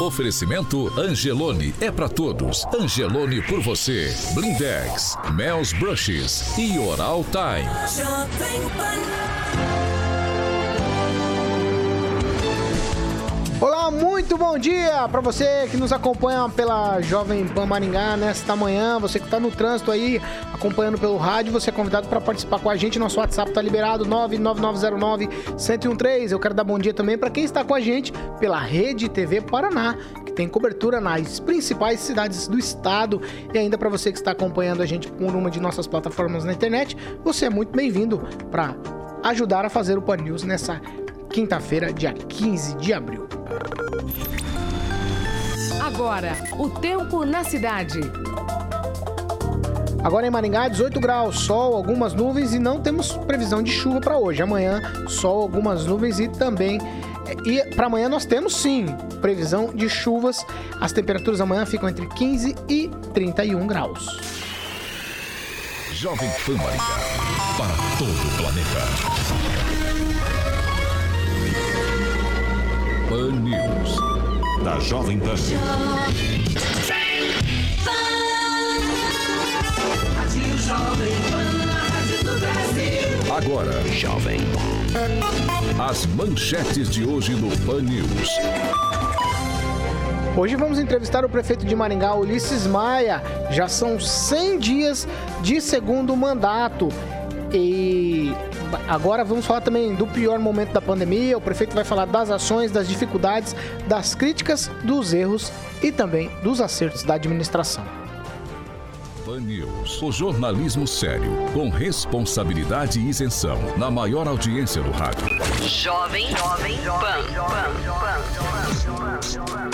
Oferecimento Angelone é para todos. Angelone por você. Blindex, Mel's Brushes e Oral Time. Muito bom dia para você que nos acompanha pela Jovem Pan Maringá nesta manhã, você que está no trânsito aí, acompanhando pelo rádio, você é convidado para participar com a gente, nosso WhatsApp tá liberado 99909-1013. Eu quero dar bom dia também para quem está com a gente pela Rede TV Paraná, que tem cobertura nas principais cidades do estado e ainda para você que está acompanhando a gente por uma de nossas plataformas na internet, você é muito bem-vindo para ajudar a fazer o Pan News nessa quinta-feira, dia 15 de abril. Agora, o tempo na cidade. Agora em Maringá, 18 graus, sol, algumas nuvens e não temos previsão de chuva para hoje. Amanhã, sol, algumas nuvens e também. E para amanhã nós temos sim previsão de chuvas. As temperaturas amanhã ficam entre 15 e 31 graus. Jovem Pan Maringá, para todo o planeta. Pan News. Da Jovem Pan. Agora, Jovem As manchetes de hoje no Pan News. Hoje vamos entrevistar o prefeito de Maringá, Ulisses Maia. Já são 100 dias de segundo mandato. E agora vamos falar também do pior momento da pandemia. O prefeito vai falar das ações, das dificuldades, das críticas, dos erros e também dos acertos da administração. Pan News, o jornalismo sério, com responsabilidade e isenção, na maior audiência do rádio. Jovem, jovem, pan, pan, pan.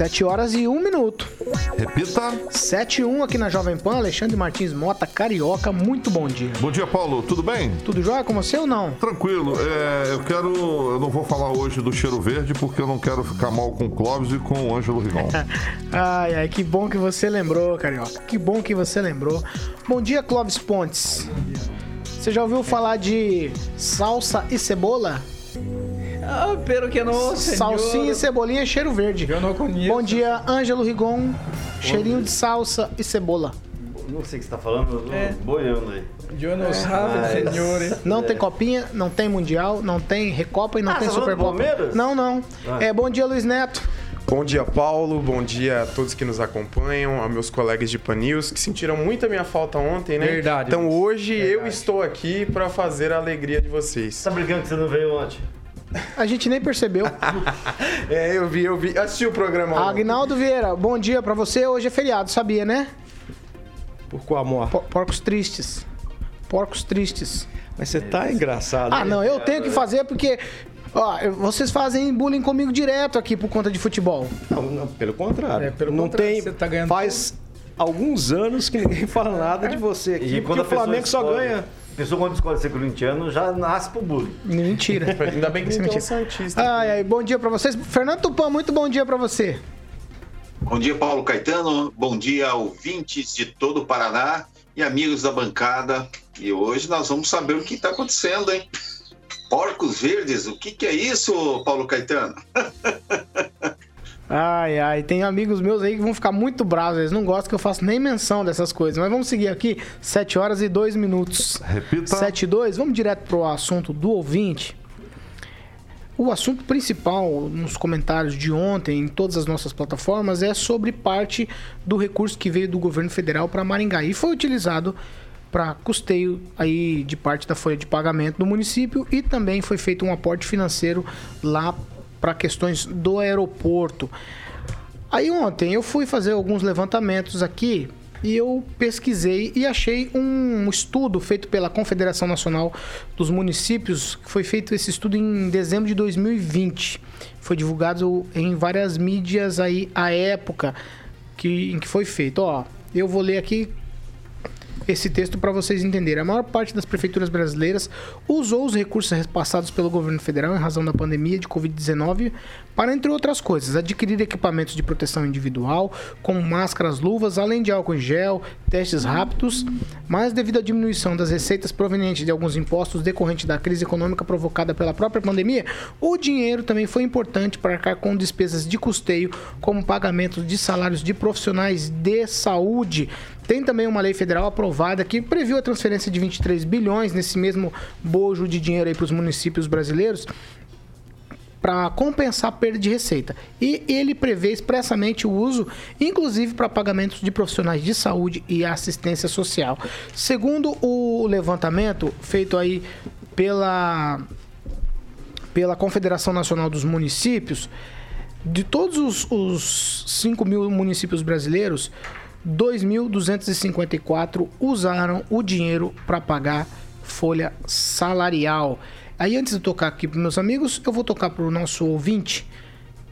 7 horas e 1 minuto. Repita. 7 e 1 aqui na Jovem Pan, Alexandre Martins Mota, Carioca, muito bom dia. Bom dia, Paulo, tudo bem? Tudo jóia com você ou não? Tranquilo, é, eu quero, eu não vou falar hoje do cheiro verde porque eu não quero ficar mal com o Clóvis e com o Ângelo Rigon. ai, ai, que bom que você lembrou, Carioca, que bom que você lembrou. Bom dia, Clóvis Pontes. Você já ouviu falar de salsa e cebola? Ah, pero que não, Salsinha e cebolinha, cheiro verde. Eu não conheço. Bom dia, Ângelo Rigon. Cheirinho de salsa e cebola. Não sei o que você tá falando, eu É. boiando aí. Eu não sabe, mas- senhores. Não tem copinha, não tem mundial, não tem recopa e não Ah, tem tá supercopa. Palmeiras? Não, não. Ah. É, bom dia, Luiz Neto. Bom dia, Paulo. Bom dia a todos que nos acompanham, a meus colegas de Pan News, que sentiram muito a minha falta ontem, né? Verdade, Então hoje eu Verdade. estou aqui para fazer a alegria de vocês. Você tá brincando que você não veio ontem? A gente nem percebeu. É, eu vi, eu vi. Assisti o programa. Agnaldo Vieira, bom dia pra você. Hoje é feriado, sabia, né? Por qual amor? Po- Porcos tristes. Porcos tristes. Mas você tá engraçado. Ah, não, eu tenho que fazer porque. Ó, vocês fazem bullying comigo direto aqui por conta de futebol. Não, não, pelo contrário. É, pelo não contrário, tem. você tá ganhando faz alguns anos que ninguém fala nada de você aqui, E quando o Flamengo só ganha. A pessoa quando escolhe ser corintiano já nasce pro bullying. Mentira. Ainda bem que é você mentira. santista. Ai, ai, bom dia pra vocês. Fernando Tupan, muito bom dia pra você. Bom dia, Paulo Caetano. Bom dia, ouvintes de todo o Paraná e amigos da bancada. E hoje nós vamos saber o que está acontecendo, hein? Porcos verdes, o que, que é isso, Paulo Caetano? Ai, ai, tem amigos meus aí que vão ficar muito bravos. Eles não gostam que eu faça nem menção dessas coisas. Mas vamos seguir aqui, 7 horas e 2 minutos. Repita. 7 e 2, vamos direto pro assunto do ouvinte. o assunto principal nos comentários de ontem, em todas as nossas plataformas, é sobre parte do recurso que veio do governo federal para Maringá e foi utilizado para custeio aí de parte da folha de pagamento do município e também foi feito um aporte financeiro lá para questões do aeroporto. Aí ontem eu fui fazer alguns levantamentos aqui e eu pesquisei e achei um estudo feito pela Confederação Nacional dos Municípios, que foi feito esse estudo em dezembro de 2020. Foi divulgado em várias mídias aí à época que, em que foi feito. Ó, eu vou ler aqui esse texto para vocês entenderem. A maior parte das prefeituras brasileiras usou os recursos repassados pelo governo federal em razão da pandemia de Covid-19 para, entre outras coisas, adquirir equipamentos de proteção individual, como máscaras, luvas, além de álcool em gel, testes rápidos, mas devido à diminuição das receitas provenientes de alguns impostos decorrente da crise econômica provocada pela própria pandemia, o dinheiro também foi importante para arcar com despesas de custeio, como pagamentos de salários de profissionais de saúde, tem também uma lei federal aprovada que previu a transferência de 23 bilhões nesse mesmo bojo de dinheiro aí para os municípios brasileiros para compensar a perda de receita. E ele prevê expressamente o uso, inclusive para pagamentos de profissionais de saúde e assistência social. Segundo o levantamento feito aí pela, pela Confederação Nacional dos Municípios, de todos os, os 5 mil municípios brasileiros, 2.254 usaram o dinheiro para pagar folha salarial. Aí antes de tocar aqui para meus amigos, eu vou tocar para o nosso ouvinte,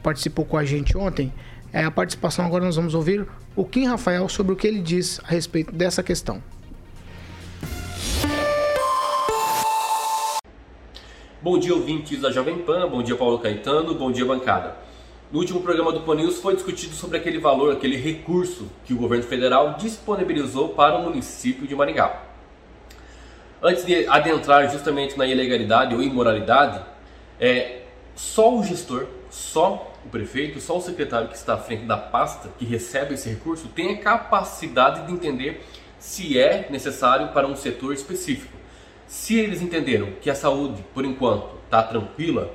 participou com a gente ontem. É a participação agora nós vamos ouvir o Kim Rafael sobre o que ele diz a respeito dessa questão. Bom dia, ouvintes da Jovem Pan, bom dia, Paulo Caetano, bom dia, bancada. No último programa do Panils foi discutido sobre aquele valor, aquele recurso que o governo federal disponibilizou para o município de Maringá. Antes de adentrar justamente na ilegalidade ou imoralidade, é, só o gestor, só o prefeito, só o secretário que está à frente da pasta que recebe esse recurso tem a capacidade de entender se é necessário para um setor específico. Se eles entenderam que a saúde, por enquanto, está tranquila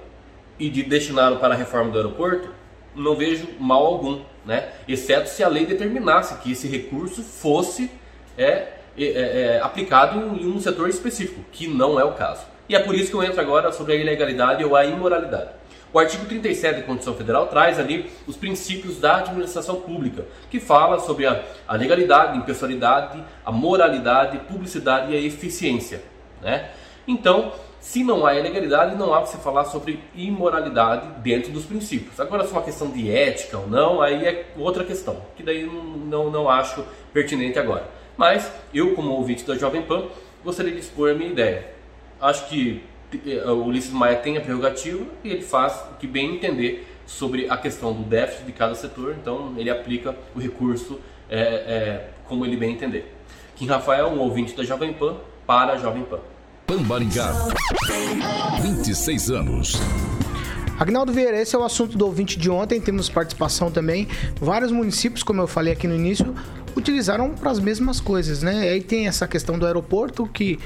e de destiná-lo para a reforma do aeroporto, não vejo mal algum, né? Exceto se a lei determinasse que esse recurso fosse é, é, é, é, aplicado em um setor específico, que não é o caso. E é por isso que eu entro agora sobre a ilegalidade ou a imoralidade. O artigo 37 da Constituição Federal traz ali os princípios da administração pública, que fala sobre a, a legalidade, a impessoalidade, a moralidade, publicidade e a eficiência. Né? Então, se não há ilegalidade, não há que se falar sobre imoralidade dentro dos princípios. Agora, se é uma questão de ética ou não, aí é outra questão, que daí não, não acho pertinente agora. Mas eu, como ouvinte da Jovem Pan, gostaria de expor a minha ideia. Acho que eh, o Ulisses Maia tem a prerrogativa e ele faz o que bem entender sobre a questão do déficit de cada setor, então ele aplica o recurso é, é, como ele bem entender. Kim Rafael, um ouvinte da Jovem Pan, para a Jovem Pan. Pambaringá. 26 anos. Agnaldo Vieira, esse é o assunto do ouvinte de ontem, temos participação também. Vários municípios, como eu falei aqui no início, utilizaram para as mesmas coisas, né? Aí tem essa questão do aeroporto que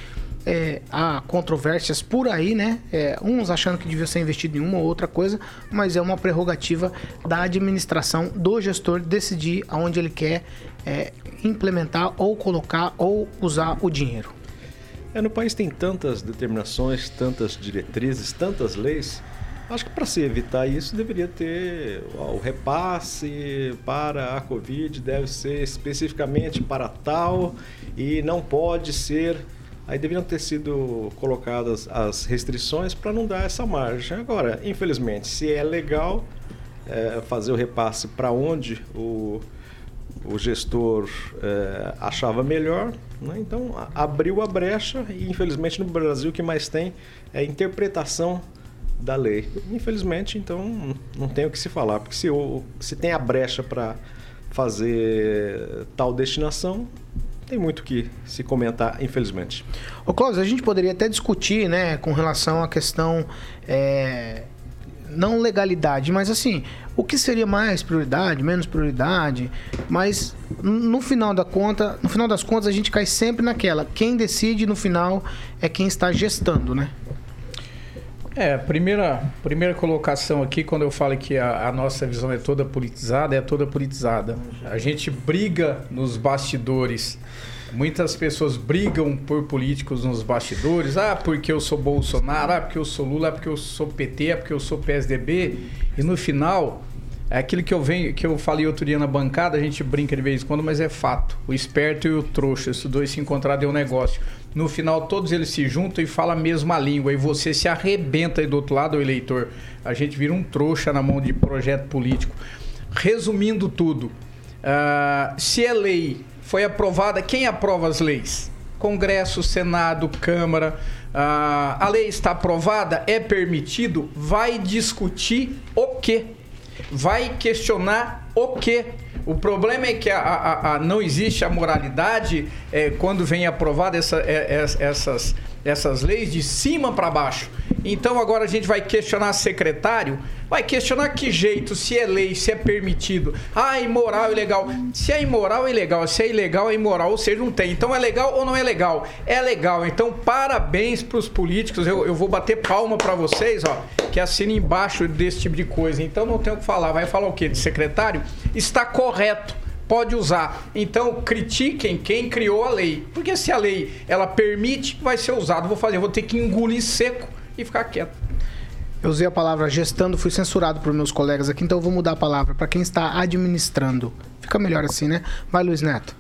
é, há controvérsias por aí, né? É, uns achando que devia ser investido em uma ou outra coisa, mas é uma prerrogativa da administração, do gestor decidir aonde ele quer é, implementar ou colocar ou usar o dinheiro. É, no país tem tantas determinações, tantas diretrizes, tantas leis. Acho que para se evitar isso deveria ter ó, o repasse para a Covid deve ser especificamente para tal e não pode ser. Aí deveriam ter sido colocadas as restrições para não dar essa margem. Agora, infelizmente, se é legal é, fazer o repasse para onde o, o gestor é, achava melhor, né? então abriu a brecha e infelizmente no Brasil o que mais tem é interpretação da lei. Infelizmente, então não tem o que se falar, porque se, se tem a brecha para fazer tal destinação, tem muito que se comentar, infelizmente. Ô Cláudio, a gente poderia até discutir, né, com relação à questão é, não legalidade, mas assim, o que seria mais prioridade, menos prioridade, mas no final da conta, no final das contas a gente cai sempre naquela, quem decide no final é quem está gestando, né? É, primeira, primeira colocação aqui, quando eu falo que a, a, nossa visão é toda politizada, é toda politizada. A gente briga nos bastidores. Muitas pessoas brigam por políticos nos bastidores. Ah, porque eu sou Bolsonaro, ah, porque eu sou Lula, ah, porque eu sou PT, ah, porque eu sou PSDB. E no final, é aquilo que eu venho, que eu falei outro dia na bancada, a gente brinca de vez em quando, mas é fato. O esperto e o trouxa, esses dois se encontraram é um negócio. No final, todos eles se juntam e falam a mesma língua. E você se arrebenta aí do outro lado, o eleitor. A gente vira um trouxa na mão de projeto político. Resumindo tudo, uh, se é lei foi aprovada, quem aprova as leis? Congresso, Senado, Câmara. Uh, a lei está aprovada, é permitido, vai discutir o quê? vai questionar o quê? O problema é que a, a, a não existe a moralidade é, quando vem aprovada essa, é, essas, essas leis de cima para baixo. Então agora a gente vai questionar secretário, vai questionar que jeito, se é lei, se é permitido. Ah, imoral, ilegal. Se é imoral, é ilegal. Se é ilegal, é imoral. Ou seja, não tem. Então é legal ou não é legal? É legal. Então parabéns para os políticos. Eu, eu vou bater palma para vocês, ó, que assinam embaixo desse tipo de coisa. Então não tem o que falar. Vai falar o quê? De secretário? Está correto pode usar. Então critiquem quem criou a lei, porque se a lei ela permite, vai ser usado. Vou fazer, vou ter que engolir seco e ficar quieto. Eu usei a palavra gestando, fui censurado por meus colegas aqui, então eu vou mudar a palavra para quem está administrando. Fica melhor assim, né? Vai, Luiz Neto.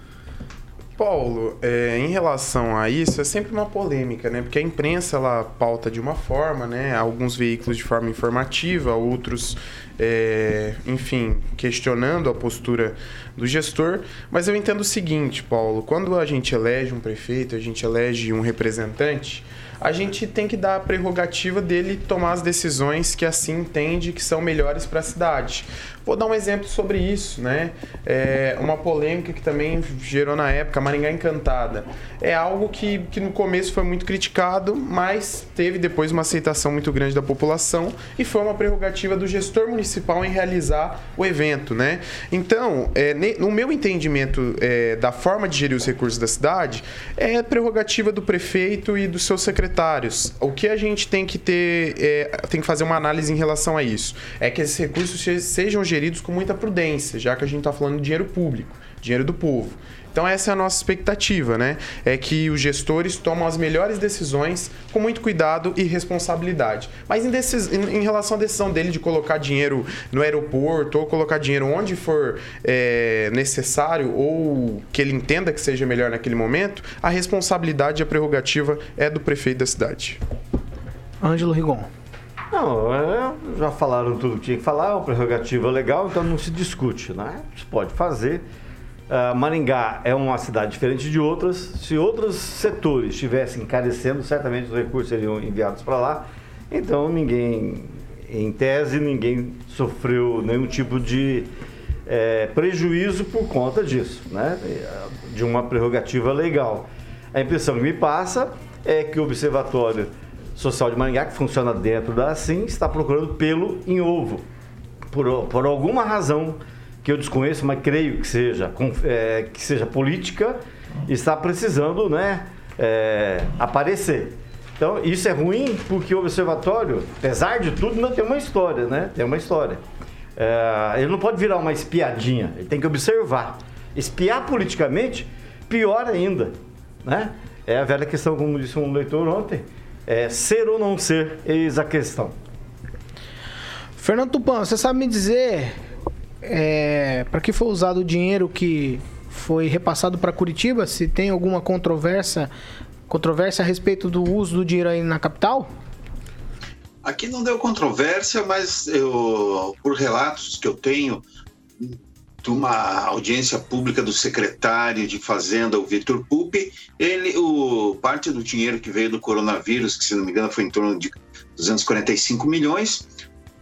Paulo, é, em relação a isso, é sempre uma polêmica, né? Porque a imprensa ela pauta de uma forma, né? Alguns veículos de forma informativa, outros, é, enfim, questionando a postura do gestor. Mas eu entendo o seguinte, Paulo: quando a gente elege um prefeito, a gente elege um representante a gente tem que dar a prerrogativa dele tomar as decisões que assim entende que são melhores para a cidade. Vou dar um exemplo sobre isso, né? É uma polêmica que também gerou na época, Maringá Encantada. É algo que, que no começo foi muito criticado, mas teve depois uma aceitação muito grande da população e foi uma prerrogativa do gestor municipal em realizar o evento, né? Então, é, no meu entendimento é, da forma de gerir os recursos da cidade, é prerrogativa do prefeito e dos seus secretários. O que a gente tem que ter, é, tem que fazer uma análise em relação a isso, é que esses recursos sejam geridos com muita prudência, já que a gente está falando de dinheiro público, dinheiro do povo. Então essa é a nossa expectativa, né? É que os gestores tomam as melhores decisões com muito cuidado e responsabilidade. Mas em, decis... em relação à decisão dele de colocar dinheiro no aeroporto ou colocar dinheiro onde for é, necessário ou que ele entenda que seja melhor naquele momento, a responsabilidade e a prerrogativa é do prefeito da cidade. Ângelo Rigon. Não, é, já falaram tudo que tinha que falar, é uma prerrogativa legal, então não se discute, né? Se pode fazer. Uh, Maringá é uma cidade diferente de outras. Se outros setores estivessem encarecendo, certamente os recursos seriam enviados para lá. Então ninguém, em tese, ninguém sofreu nenhum tipo de é, prejuízo por conta disso, né? De uma prerrogativa legal. A impressão que me passa é que o observatório Social de Maringá, que funciona dentro da assim está procurando pelo em ovo. Por, por alguma razão que eu desconheço, mas creio que seja, é, que seja política, está precisando né, é, aparecer. Então, isso é ruim porque o observatório, apesar de tudo, não tem uma história, né? Tem uma história. É, ele não pode virar uma espiadinha, ele tem que observar. Espiar politicamente, pior ainda, né? É a velha questão, como disse um leitor ontem, é, ser ou não ser, eis a questão. Fernando Tupan, você sabe me dizer é, para que foi usado o dinheiro que foi repassado para Curitiba? Se tem alguma controvérsia, controvérsia a respeito do uso do dinheiro aí na capital? Aqui não deu controvérsia, mas eu, por relatos que eu tenho, de uma audiência pública do secretário de Fazenda, o Vitor Pupi, ele, o, parte do dinheiro que veio do coronavírus, que se não me engano foi em torno de 245 milhões,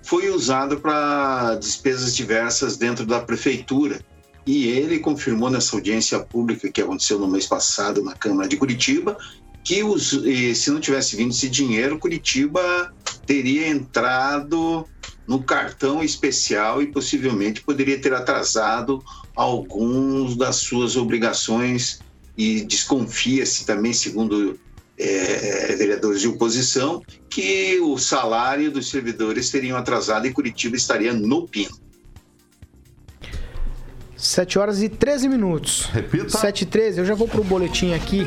foi usado para despesas diversas dentro da prefeitura. E ele confirmou nessa audiência pública que aconteceu no mês passado na Câmara de Curitiba que os, se não tivesse vindo esse dinheiro, Curitiba teria entrado no cartão especial e possivelmente poderia ter atrasado alguns das suas obrigações e desconfia-se também, segundo é, vereadores de oposição que o salário dos servidores teriam atrasado e Curitiba estaria no pino. 7 horas e 13 minutos. Repita. 7 e 13, eu já vou pro boletim aqui.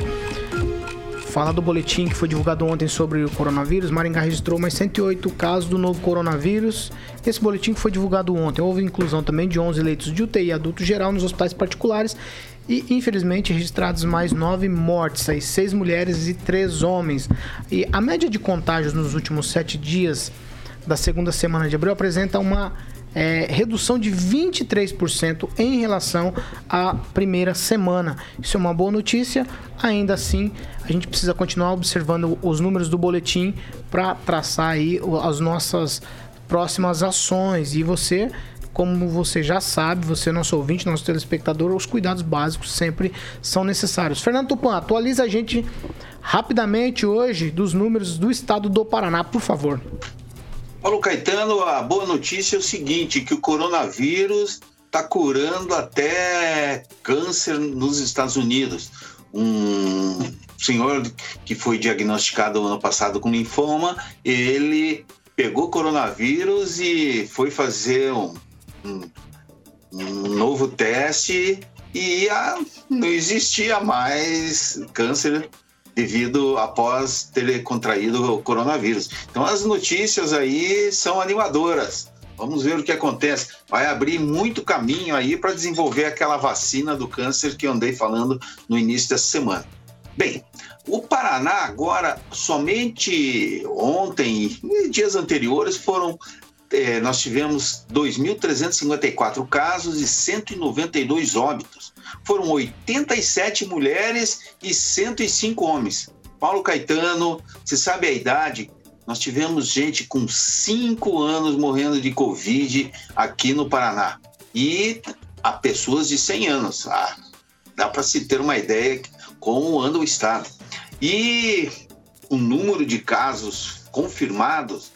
Fala do boletim que foi divulgado ontem sobre o coronavírus. Maringá registrou mais 108 casos do novo coronavírus. Esse boletim que foi divulgado ontem houve inclusão também de 11 leitos de UTI adulto geral nos hospitais particulares e, infelizmente, registrados mais nove mortes, aí seis mulheres e três homens. E a média de contágios nos últimos sete dias da segunda semana de abril apresenta uma é, redução de 23% em relação à primeira semana. Isso é uma boa notícia. Ainda assim, a gente precisa continuar observando os números do boletim para traçar aí as nossas próximas ações. E você como você já sabe, você nosso ouvinte, nosso telespectador, os cuidados básicos sempre são necessários. Fernando Tupan, atualiza a gente rapidamente hoje dos números do estado do Paraná, por favor. Paulo Caetano, a boa notícia é o seguinte, que o coronavírus está curando até câncer nos Estados Unidos. Um senhor que foi diagnosticado ano passado com linfoma, ele pegou coronavírus e foi fazer um, um, novo teste e ah, não existia mais câncer devido após ter contraído o coronavírus. Então as notícias aí são animadoras. Vamos ver o que acontece. Vai abrir muito caminho aí para desenvolver aquela vacina do câncer que eu andei falando no início dessa semana. Bem, o Paraná agora, somente ontem e dias anteriores, foram é, nós tivemos 2.354 casos e 192 óbitos. Foram 87 mulheres e 105 homens. Paulo Caetano, você sabe a idade? Nós tivemos gente com 5 anos morrendo de Covid aqui no Paraná. E há pessoas de 100 anos. Ah, dá para se ter uma ideia como anda o estado. E o número de casos confirmados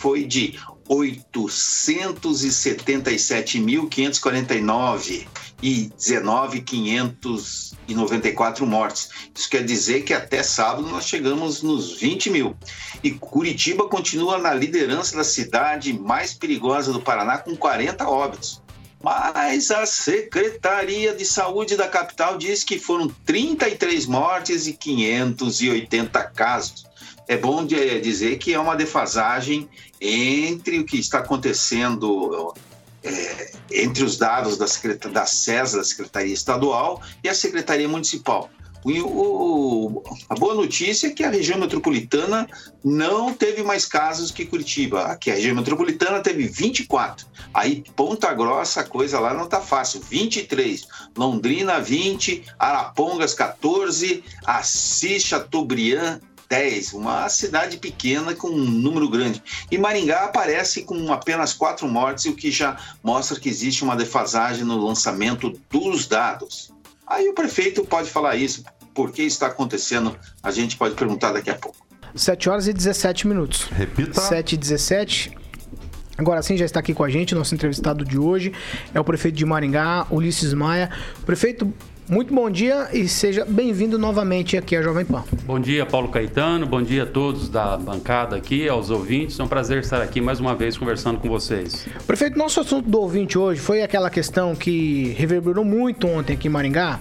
foi de 877.549 e 19.594 mortes. Isso quer dizer que até sábado nós chegamos nos 20 mil. E Curitiba continua na liderança da cidade mais perigosa do Paraná, com 40 óbitos. Mas a Secretaria de Saúde da capital diz que foram 33 mortes e 580 casos é bom dizer que é uma defasagem entre o que está acontecendo é, entre os dados da, da SES, da Secretaria Estadual, e a Secretaria Municipal. O, a boa notícia é que a região metropolitana não teve mais casos que Curitiba. Aqui a região metropolitana teve 24. Aí Ponta Grossa, a coisa lá não tá fácil. 23. Londrina, 20. Arapongas, 14. Assis, Chateaubriand, 10, uma cidade pequena com um número grande. E Maringá aparece com apenas quatro mortes, o que já mostra que existe uma defasagem no lançamento dos dados. Aí o prefeito pode falar isso, por que está acontecendo, a gente pode perguntar daqui a pouco. 7 horas e 17 minutos. Repita. 7 e 17. Agora sim, já está aqui com a gente, nosso entrevistado de hoje é o prefeito de Maringá, Ulisses Maia. Prefeito, muito bom dia e seja bem-vindo novamente aqui à Jovem Pan. Bom dia, Paulo Caetano. Bom dia a todos da bancada aqui, aos ouvintes. É um prazer estar aqui mais uma vez conversando com vocês. Prefeito, nosso assunto do ouvinte hoje foi aquela questão que reverberou muito ontem aqui em Maringá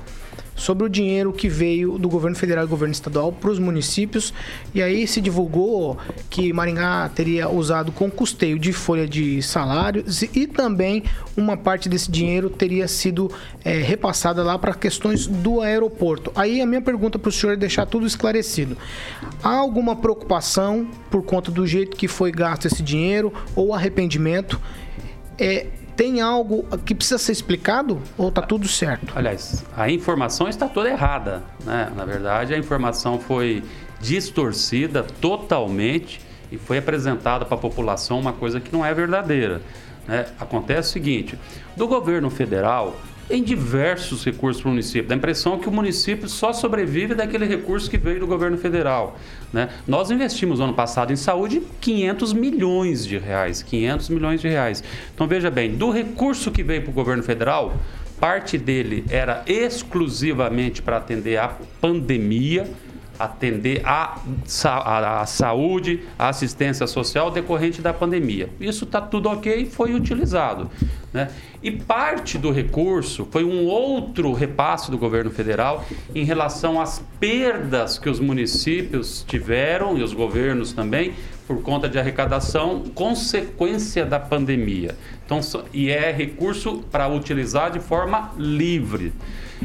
sobre o dinheiro que veio do governo federal e governo estadual para os municípios. E aí se divulgou que Maringá teria usado com custeio de folha de salários e também uma parte desse dinheiro teria sido é, repassada lá para questões do aeroporto. Aí a minha pergunta para o senhor é deixar tudo esclarecido. Há alguma preocupação por conta do jeito que foi gasto esse dinheiro ou arrependimento? É, tem algo que precisa ser explicado ou está tudo certo? Aliás, a informação está toda errada. Né? Na verdade, a informação foi distorcida totalmente e foi apresentada para a população uma coisa que não é verdadeira. Né? Acontece o seguinte: do governo federal em diversos recursos para o município. Dá a impressão que o município só sobrevive daquele recurso que veio do governo federal. Né? Nós investimos no ano passado em saúde 500 milhões de reais. 500 milhões de reais. Então veja bem, do recurso que veio para o governo federal, parte dele era exclusivamente para atender a pandemia atender sa- a, a saúde, a assistência social decorrente da pandemia. Isso está tudo ok, foi utilizado. Né? E parte do recurso foi um outro repasse do governo federal em relação às perdas que os municípios tiveram e os governos também por conta de arrecadação consequência da pandemia. Então, e é recurso para utilizar de forma livre.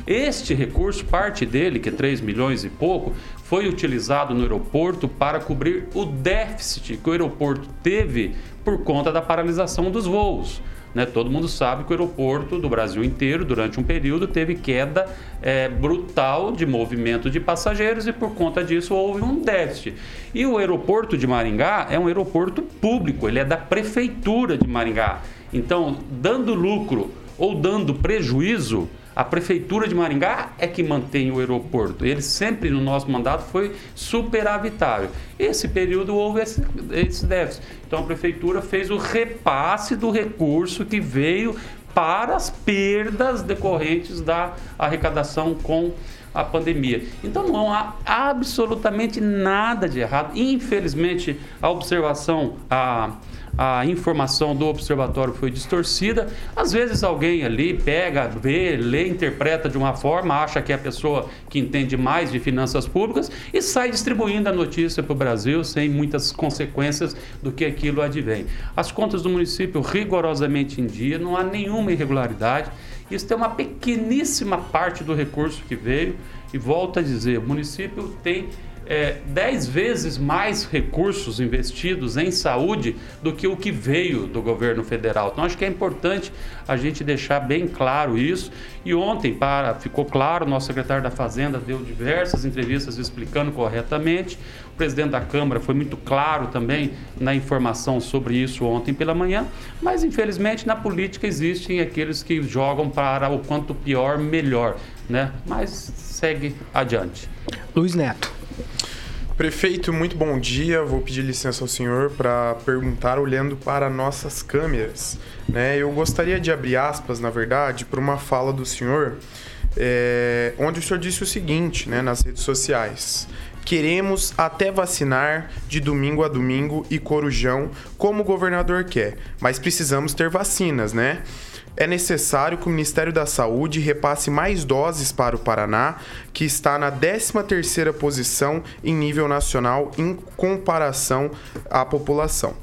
Este recurso, parte dele, que é 3 milhões e pouco, foi utilizado no aeroporto para cobrir o déficit que o aeroporto teve por conta da paralisação dos voos. Né? Todo mundo sabe que o aeroporto do Brasil inteiro, durante um período, teve queda eh, brutal de movimento de passageiros e por conta disso houve um déficit. E o aeroporto de Maringá é um aeroporto público, ele é da prefeitura de Maringá. Então, dando lucro ou dando prejuízo, a prefeitura de Maringá é que mantém o aeroporto. Ele sempre no nosso mandato foi superavitário. Esse período houve esse, esse déficit. Então a prefeitura fez o repasse do recurso que veio para as perdas decorrentes da arrecadação com a pandemia. Então não há absolutamente nada de errado. Infelizmente, a observação, a, a informação do observatório foi distorcida. Às vezes alguém ali pega, vê, lê, interpreta de uma forma, acha que é a pessoa que entende mais de finanças públicas e sai distribuindo a notícia para o Brasil sem muitas consequências do que aquilo advém. As contas do município rigorosamente em dia, não há nenhuma irregularidade. Isso tem uma pequeníssima parte do recurso que veio. E volto a dizer, o município tem é, 10 vezes mais recursos investidos em saúde do que o que veio do governo federal. Então, acho que é importante a gente deixar bem claro isso. E ontem, para, ficou claro, nosso secretário da Fazenda deu diversas entrevistas explicando corretamente. O presidente da Câmara foi muito claro também na informação sobre isso ontem pela manhã. Mas, infelizmente, na política existem aqueles que jogam para o quanto pior, melhor. Né? Mas segue adiante. Luiz Neto. Prefeito, muito bom dia. Vou pedir licença ao senhor para perguntar olhando para nossas câmeras. Né? Eu gostaria de abrir aspas, na verdade, para uma fala do senhor, é, onde o senhor disse o seguinte né, nas redes sociais. Queremos até vacinar de domingo a domingo e corujão, como o governador quer, mas precisamos ter vacinas, né? É necessário que o Ministério da Saúde repasse mais doses para o Paraná, que está na 13ª posição em nível nacional em comparação à população.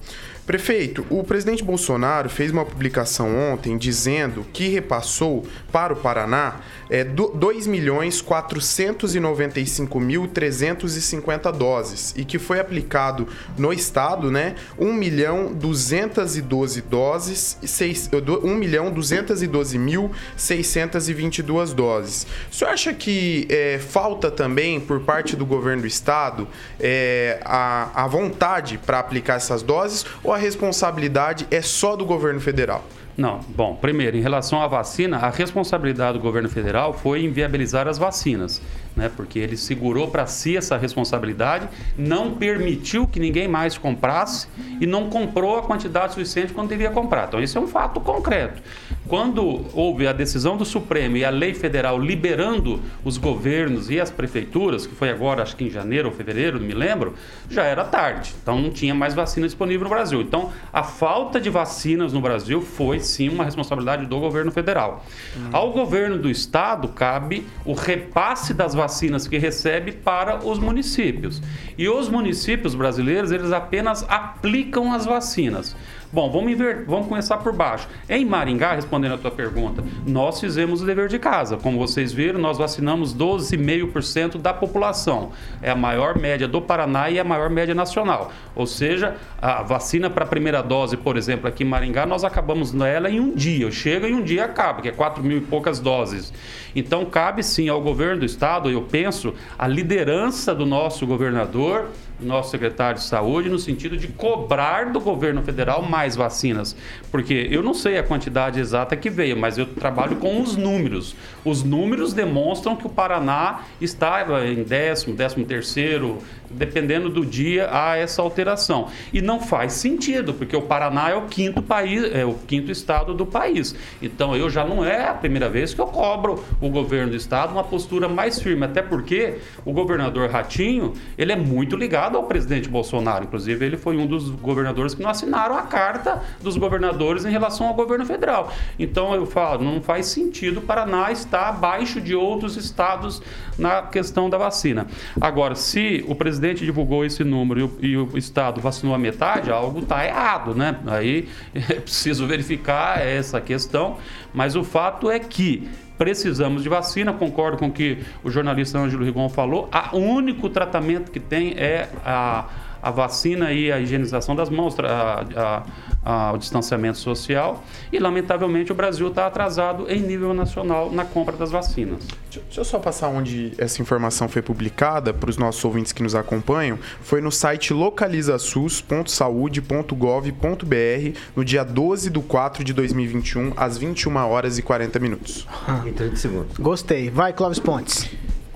Prefeito, o presidente Bolsonaro fez uma publicação ontem dizendo que repassou para o Paraná é, 2.495.350 doses e que foi aplicado no estado, né, 1 milhão 212 doses, 6, 1 milhão 212.622 doses. O senhor acha que é, falta também por parte do governo do estado é, a, a vontade para aplicar essas doses ou a responsabilidade é só do governo federal? Não, bom, primeiro, em relação à vacina, a responsabilidade do governo federal foi inviabilizar as vacinas, né? Porque ele segurou para si essa responsabilidade, não permitiu que ninguém mais comprasse e não comprou a quantidade suficiente quando devia comprar. Então, isso é um fato concreto. Quando houve a decisão do Supremo e a lei federal liberando os governos e as prefeituras, que foi agora, acho que em janeiro ou fevereiro, não me lembro, já era tarde. Então, não tinha mais vacina disponível no Brasil. Então, a falta de vacinas no Brasil foi sim uma responsabilidade do governo federal. Hum. Ao governo do estado cabe o repasse das vacinas que recebe para os municípios. E os municípios brasileiros, eles apenas aplicam as vacinas. Bom, vamos, inver... vamos começar por baixo. Em Maringá, respondendo a tua pergunta, nós fizemos o dever de casa. Como vocês viram, nós vacinamos 12,5% da população. É a maior média do Paraná e a maior média nacional. Ou seja, a vacina para a primeira dose, por exemplo, aqui em Maringá, nós acabamos nela em um dia. Chega e um dia acaba, que é 4 mil e poucas doses. Então, cabe sim ao governo do estado, eu penso, a liderança do nosso governador nosso secretário de saúde no sentido de cobrar do governo federal mais vacinas, porque eu não sei a quantidade exata que veio, mas eu trabalho com os números. Os números demonstram que o Paraná estava em décimo, décimo terceiro, dependendo do dia, há essa alteração. E não faz sentido, porque o Paraná é o quinto país, é o quinto estado do país. Então eu já não é a primeira vez que eu cobro o governo do estado uma postura mais firme, até porque o governador Ratinho, ele é muito ligado ao presidente Bolsonaro. Inclusive, ele foi um dos governadores que não assinaram a carta dos governadores em relação ao governo federal. Então eu falo, não faz sentido o Paraná estar abaixo de outros estados na questão da vacina. Agora, se o presidente presidente divulgou esse número e o, e o Estado vacinou a metade, algo está errado, né? Aí é preciso verificar essa questão, mas o fato é que precisamos de vacina, concordo com o que o jornalista Ângelo Rigon falou, o único tratamento que tem é a a vacina e a higienização das mãos, a, a, a, o distanciamento social. E, lamentavelmente, o Brasil está atrasado em nível nacional na compra das vacinas. Deixa eu só passar onde essa informação foi publicada para os nossos ouvintes que nos acompanham. Foi no site localizasus.saude.gov.br no dia 12 de 4 de 2021, às 21 horas e 40 minutos. E 30 segundos. Gostei. Vai, Clóvis Pontes.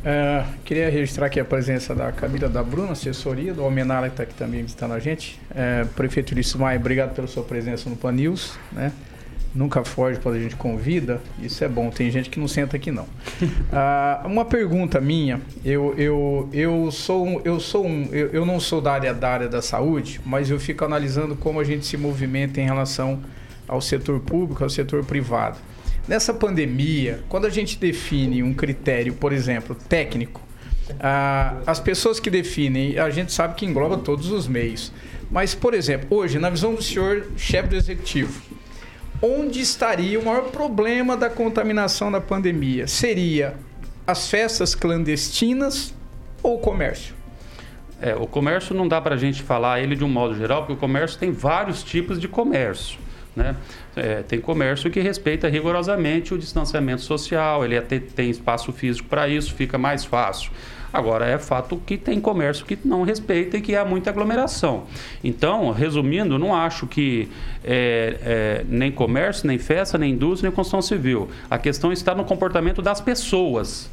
É, queria registrar aqui a presença da Camila da Bruna, assessoria, do Almenara que está aqui também visitando a gente. É, Prefeito Ulisses Maia, obrigado pela sua presença no Pan News, né? Nunca foge quando a gente convida, isso é bom, tem gente que não senta aqui não. Ah, uma pergunta minha, eu, eu, eu sou, um, eu, sou um, eu, eu não sou da área, da área da saúde, mas eu fico analisando como a gente se movimenta em relação ao setor público, ao setor privado. Nessa pandemia, quando a gente define um critério, por exemplo, técnico, ah, as pessoas que definem, a gente sabe que engloba todos os meios. Mas, por exemplo, hoje, na visão do senhor chefe do executivo, onde estaria o maior problema da contaminação da pandemia? Seria as festas clandestinas ou o comércio? É, o comércio não dá para a gente falar ele de um modo geral, porque o comércio tem vários tipos de comércio. Né? É, tem comércio que respeita rigorosamente o distanciamento social, ele até tem espaço físico para isso, fica mais fácil. Agora, é fato que tem comércio que não respeita e que há muita aglomeração. Então, resumindo, não acho que é, é, nem comércio, nem festa, nem indústria, nem construção civil. A questão está no comportamento das pessoas.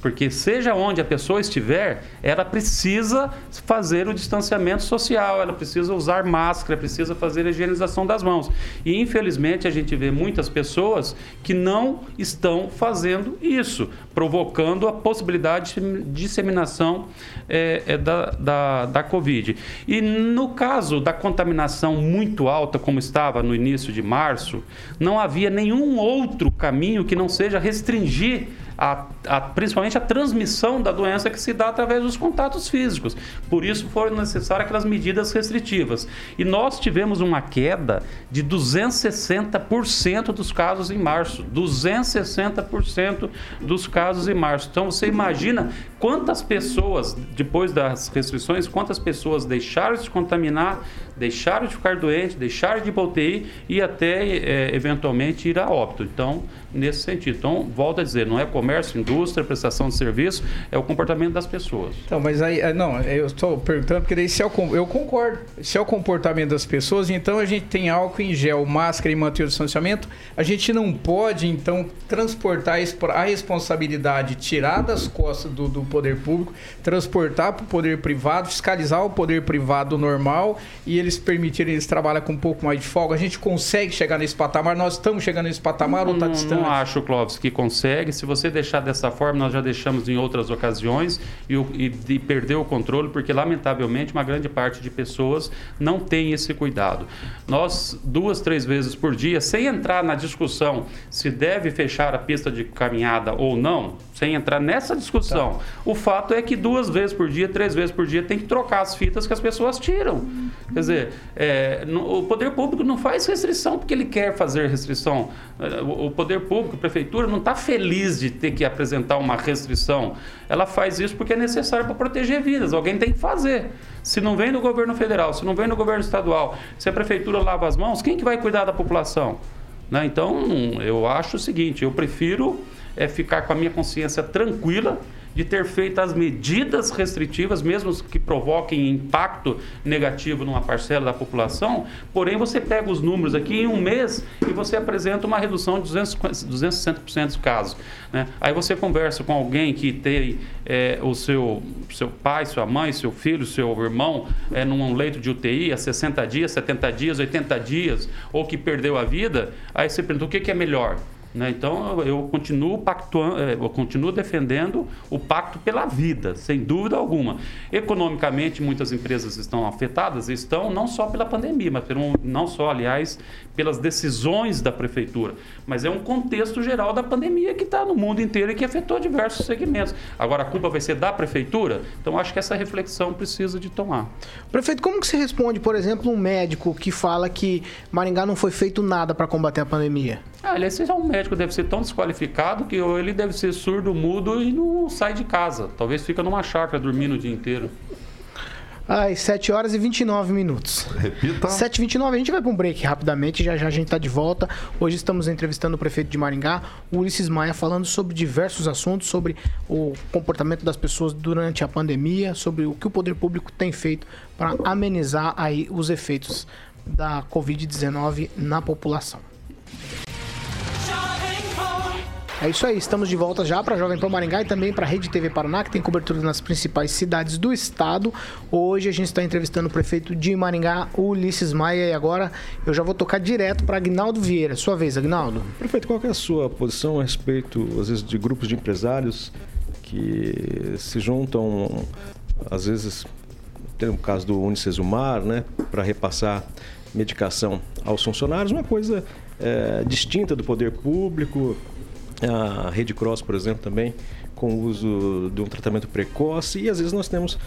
Porque seja onde a pessoa estiver, ela precisa fazer o distanciamento social, ela precisa usar máscara, precisa fazer a higienização das mãos. E infelizmente a gente vê muitas pessoas que não estão fazendo isso, provocando a possibilidade de disseminação é, é, da, da, da Covid. E no caso da contaminação muito alta, como estava no início de março, não havia nenhum outro caminho que não seja restringir a, a, principalmente a transmissão da doença que se dá através dos contatos físicos. Por isso foram necessárias aquelas medidas restritivas. E nós tivemos uma queda de 260% dos casos em março. 260% dos casos em março. Então você imagina quantas pessoas, depois das restrições, quantas pessoas deixaram de se contaminar, deixaram de ficar doentes, deixaram de ir UTI e até é, eventualmente ir a óbito. Então, nesse sentido. Então, volto a dizer, não é comércio, indústria, prestação de serviço, é o comportamento das pessoas. Então, mas aí, é, não, eu estou perguntando porque daí se é o, eu concordo. Se é o comportamento das pessoas, então a gente tem álcool em gel, máscara e manter o distanciamento, a gente não pode, então, transportar a responsabilidade, tirar das costas do, do poder público, transportar para o poder privado, fiscalizar o poder privado normal e eles permitirem eles trabalhar com um pouco mais de folga. A gente consegue chegar nesse patamar, nós estamos chegando nesse patamar ou está distante? não acho, Clóvis, que consegue. Se você deixar dessa forma, nós já deixamos em outras ocasiões e, e, e perder o controle, porque lamentavelmente uma grande parte de pessoas não tem esse cuidado. Nós, duas, três vezes por dia, sem entrar na discussão se deve fechar a pista de caminhada ou não, sem entrar nessa discussão. Tá. O fato é que duas vezes por dia, três vezes por dia, tem que trocar as fitas que as pessoas tiram. Quer dizer, é, no, o poder público não faz restrição porque ele quer fazer restrição. O, o poder público, a prefeitura, não está feliz de ter que apresentar uma restrição. Ela faz isso porque é necessário para proteger vidas. Alguém tem que fazer. Se não vem do governo federal, se não vem do governo estadual, se a prefeitura lava as mãos, quem que vai cuidar da população? Né? Então, eu acho o seguinte, eu prefiro é ficar com a minha consciência tranquila de ter feito as medidas restritivas, mesmo que provoquem impacto negativo numa parcela da população, porém você pega os números aqui em um mês e você apresenta uma redução de 200, 260% dos casos. Né? Aí você conversa com alguém que tem é, o seu, seu pai, sua mãe, seu filho, seu irmão é, num leito de UTI há 60 dias, 70 dias, 80 dias, ou que perdeu a vida, aí você pergunta o que, que é melhor? Né? Então eu continuo pactuando, é, eu continuo defendendo o pacto pela vida, sem dúvida alguma. Economicamente, muitas empresas estão afetadas, estão não só pela pandemia, mas pelo, não só, aliás, pelas decisões da prefeitura, mas é um contexto geral da pandemia que está no mundo inteiro e que afetou diversos segmentos. Agora a culpa vai ser da prefeitura, então acho que essa reflexão precisa de tomar. Prefeito, como que se responde, por exemplo, um médico que fala que Maringá não foi feito nada para combater a pandemia? Ah, aliás, seja um médico deve ser tão desqualificado que ele deve ser surdo, mudo e não sai de casa. Talvez fica numa chácara dormindo o dia inteiro. Às 7 horas e 29 minutos. Repita. 7 e 29 a gente vai para um break rapidamente, já já a gente está de volta. Hoje estamos entrevistando o prefeito de Maringá, Ulisses Maia, falando sobre diversos assuntos, sobre o comportamento das pessoas durante a pandemia, sobre o que o poder público tem feito para amenizar aí os efeitos da Covid-19 na população. É isso aí, estamos de volta já para Jovem Pan Maringá e também para a Rede TV Paraná, que tem cobertura nas principais cidades do estado. Hoje a gente está entrevistando o prefeito de Maringá, Ulisses Maia, e agora eu já vou tocar direto para Agnaldo Vieira. Sua vez, Agnaldo. Prefeito, qual é a sua posição a respeito, às vezes, de grupos de empresários que se juntam, às vezes, tem o caso do Unicesumar, né, para repassar medicação aos funcionários, uma coisa é, distinta do poder público, a Rede Cross, por exemplo, também com o uso de um tratamento precoce e às vezes nós temos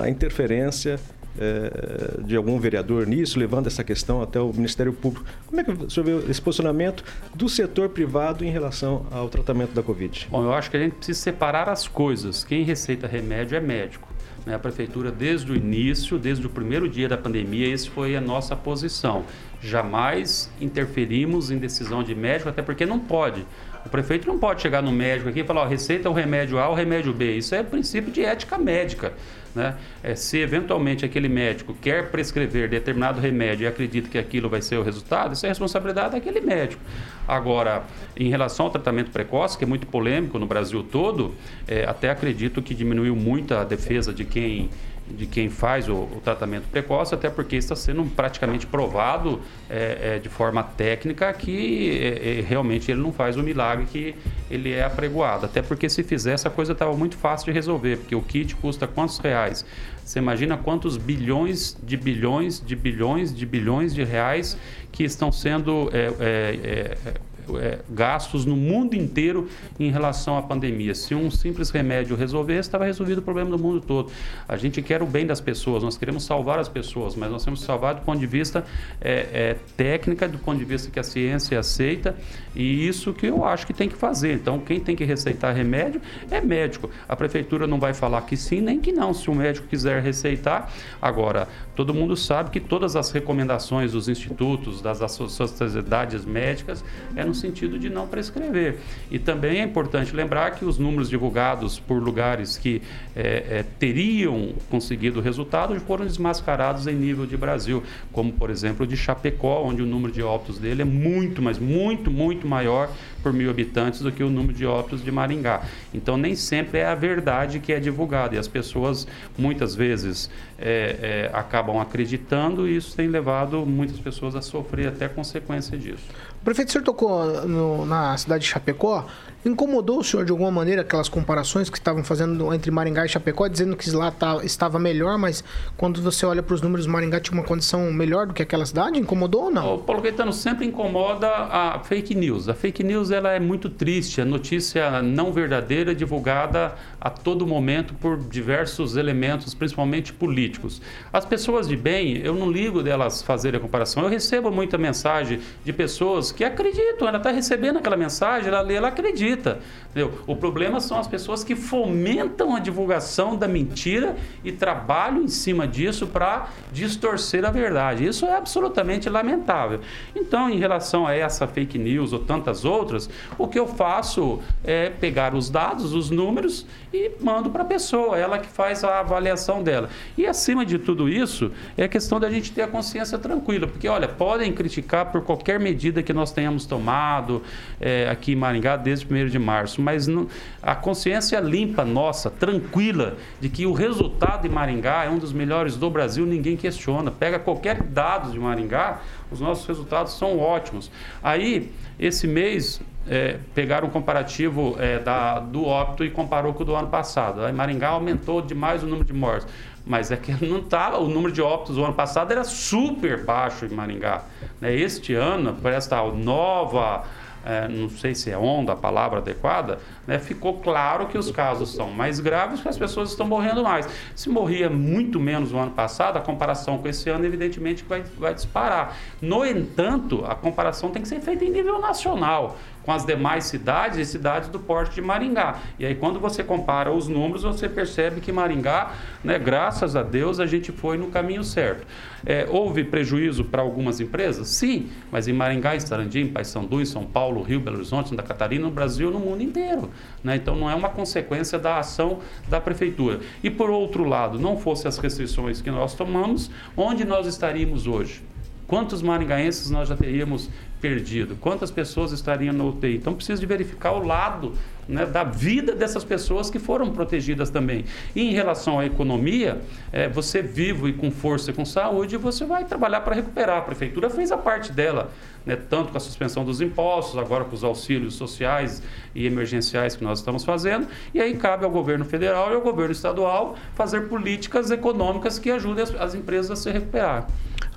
a interferência é, de algum vereador nisso, levando essa questão até o Ministério Público. Como é que o senhor vê esse posicionamento do setor privado em relação ao tratamento da Covid? Bom, eu acho que a gente precisa separar as coisas. Quem receita remédio é médico. Né? A prefeitura, desde o início, desde o primeiro dia da pandemia, essa foi a nossa posição. Jamais interferimos em decisão de médico, até porque não pode. O prefeito não pode chegar no médico aqui e falar, ó, receita o remédio A ou remédio B. Isso é princípio de ética médica. Né? É, se eventualmente aquele médico quer prescrever determinado remédio e acredita que aquilo vai ser o resultado, isso é responsabilidade daquele médico. Agora, em relação ao tratamento precoce, que é muito polêmico no Brasil todo, é, até acredito que diminuiu muito a defesa de quem de quem faz o, o, tratamento precoce, até porque está sendo praticamente provado é, é, de forma técnica que é, é, realmente ele não faz o milagre que ele é apregoado. Até porque se fizesse a coisa estava muito fácil de resolver, porque o kit custa quantos reais? Você imagina quantos bilhões de bilhões de bilhões de bilhões de reais que estão sendo é, é, é, gastos no mundo inteiro em relação à pandemia. Se um simples remédio resolvesse, estava resolvido o problema do mundo todo. A gente quer o bem das pessoas, nós queremos salvar as pessoas, mas nós temos que salvar do ponto de vista é, é, técnica, do ponto de vista que a ciência aceita, e isso que eu acho que tem que fazer. Então, quem tem que receitar remédio é médico. A prefeitura não vai falar que sim nem que não, se o médico quiser receitar. Agora, todo mundo sabe que todas as recomendações dos institutos, das sociedades médicas, é no sentido de não prescrever. E também é importante lembrar que os números divulgados por lugares que é, é, teriam conseguido resultado foram desmascarados em nível de Brasil, como por exemplo de Chapecó, onde o número de óbitos dele é muito, mas muito, muito maior por mil habitantes do que o número de óbitos de Maringá. Então nem sempre é a verdade que é divulgada e as pessoas muitas vezes é, é, acabam acreditando e isso tem levado muitas pessoas a sofrer até consequência disso. O prefeito, o senhor tocou no, na cidade de Chapecó. Incomodou o senhor de alguma maneira aquelas comparações que estavam fazendo entre Maringá e Chapecó, dizendo que lá tá, estava melhor, mas quando você olha para os números, Maringá tinha uma condição melhor do que aquela cidade? Incomodou ou não? O Paulo Caetano sempre incomoda a fake news. A fake news ela é muito triste, a notícia não verdadeira divulgada a todo momento por diversos elementos, principalmente políticos. As pessoas de bem, eu não ligo delas fazerem a comparação. Eu recebo muita mensagem de pessoas que acreditam ela está recebendo aquela mensagem, ela lê, ela acredita. Entendeu? O problema são as pessoas que fomentam a divulgação da mentira e trabalham em cima disso para distorcer a verdade. Isso é absolutamente lamentável. Então, em relação a essa fake news ou tantas outras, o que eu faço é pegar os dados, os números e mando para a pessoa, ela que faz a avaliação dela. E acima de tudo isso, é questão da gente ter a consciência tranquila, porque olha, podem criticar por qualquer medida que nós tenhamos tomado é, aqui em Maringá desde 1 de março, mas não, a consciência limpa nossa, tranquila, de que o resultado de Maringá é um dos melhores do Brasil, ninguém questiona. Pega qualquer dado de Maringá, os nossos resultados são ótimos. Aí, esse mês, é, pegaram um comparativo é, da, do óbito e comparou com o do ano passado. Aí Maringá aumentou demais o número de mortes. Mas é que não estava, o número de óbitos do ano passado era super baixo em Maringá. Né? Este ano, por esta nova é, não sei se é onda a palavra adequada, né, ficou claro que os casos são mais graves, que as pessoas estão morrendo mais. Se morria muito menos no ano passado, a comparação com esse ano, evidentemente, vai, vai disparar. No entanto, a comparação tem que ser feita em nível nacional com as demais cidades e cidades do porte de Maringá. E aí, quando você compara os números, você percebe que Maringá, né, graças a Deus, a gente foi no caminho certo. É, houve prejuízo para algumas empresas? Sim, mas em Maringá, em Sarandim, Paysandu, em São Paulo, Rio, Belo Horizonte, Santa Catarina, no Brasil, no mundo inteiro. Né? Então, não é uma consequência da ação da prefeitura. E, por outro lado, não fossem as restrições que nós tomamos, onde nós estaríamos hoje? Quantos maringaenses nós já teríamos perdido? Quantas pessoas estariam no UTI? Então precisa de verificar o lado né, da vida dessas pessoas que foram protegidas também. E em relação à economia, é, você vivo e com força e com saúde, você vai trabalhar para recuperar. A prefeitura fez a parte dela, né, tanto com a suspensão dos impostos, agora com os auxílios sociais e emergenciais que nós estamos fazendo, e aí cabe ao governo federal e ao governo estadual fazer políticas econômicas que ajudem as, as empresas a se recuperar.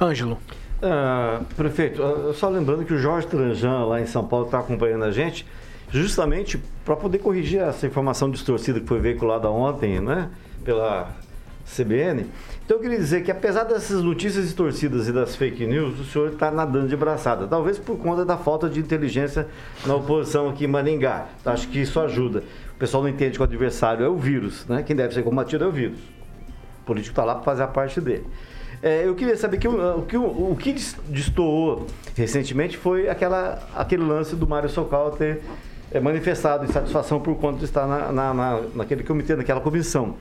Ângelo. Ah, prefeito, ah, só lembrando que o Jorge Tranjan, lá em São Paulo, está acompanhando a gente, justamente para poder corrigir essa informação distorcida que foi veiculada ontem, né, pela CBN. Então eu queria dizer que apesar dessas notícias distorcidas e das fake news, o senhor está nadando de braçada. Talvez por conta da falta de inteligência na oposição aqui em Maringá. Acho que isso ajuda. O pessoal não entende que o adversário é o vírus, né? Quem deve ser combatido é o vírus. O político está lá para fazer a parte dele. É, eu queria saber que o, que, o, o que destoou recentemente foi aquela, aquele lance do Mário Socal ter é, manifestado insatisfação por conta de estar na, na, na, naquele comitê, naquela comissão.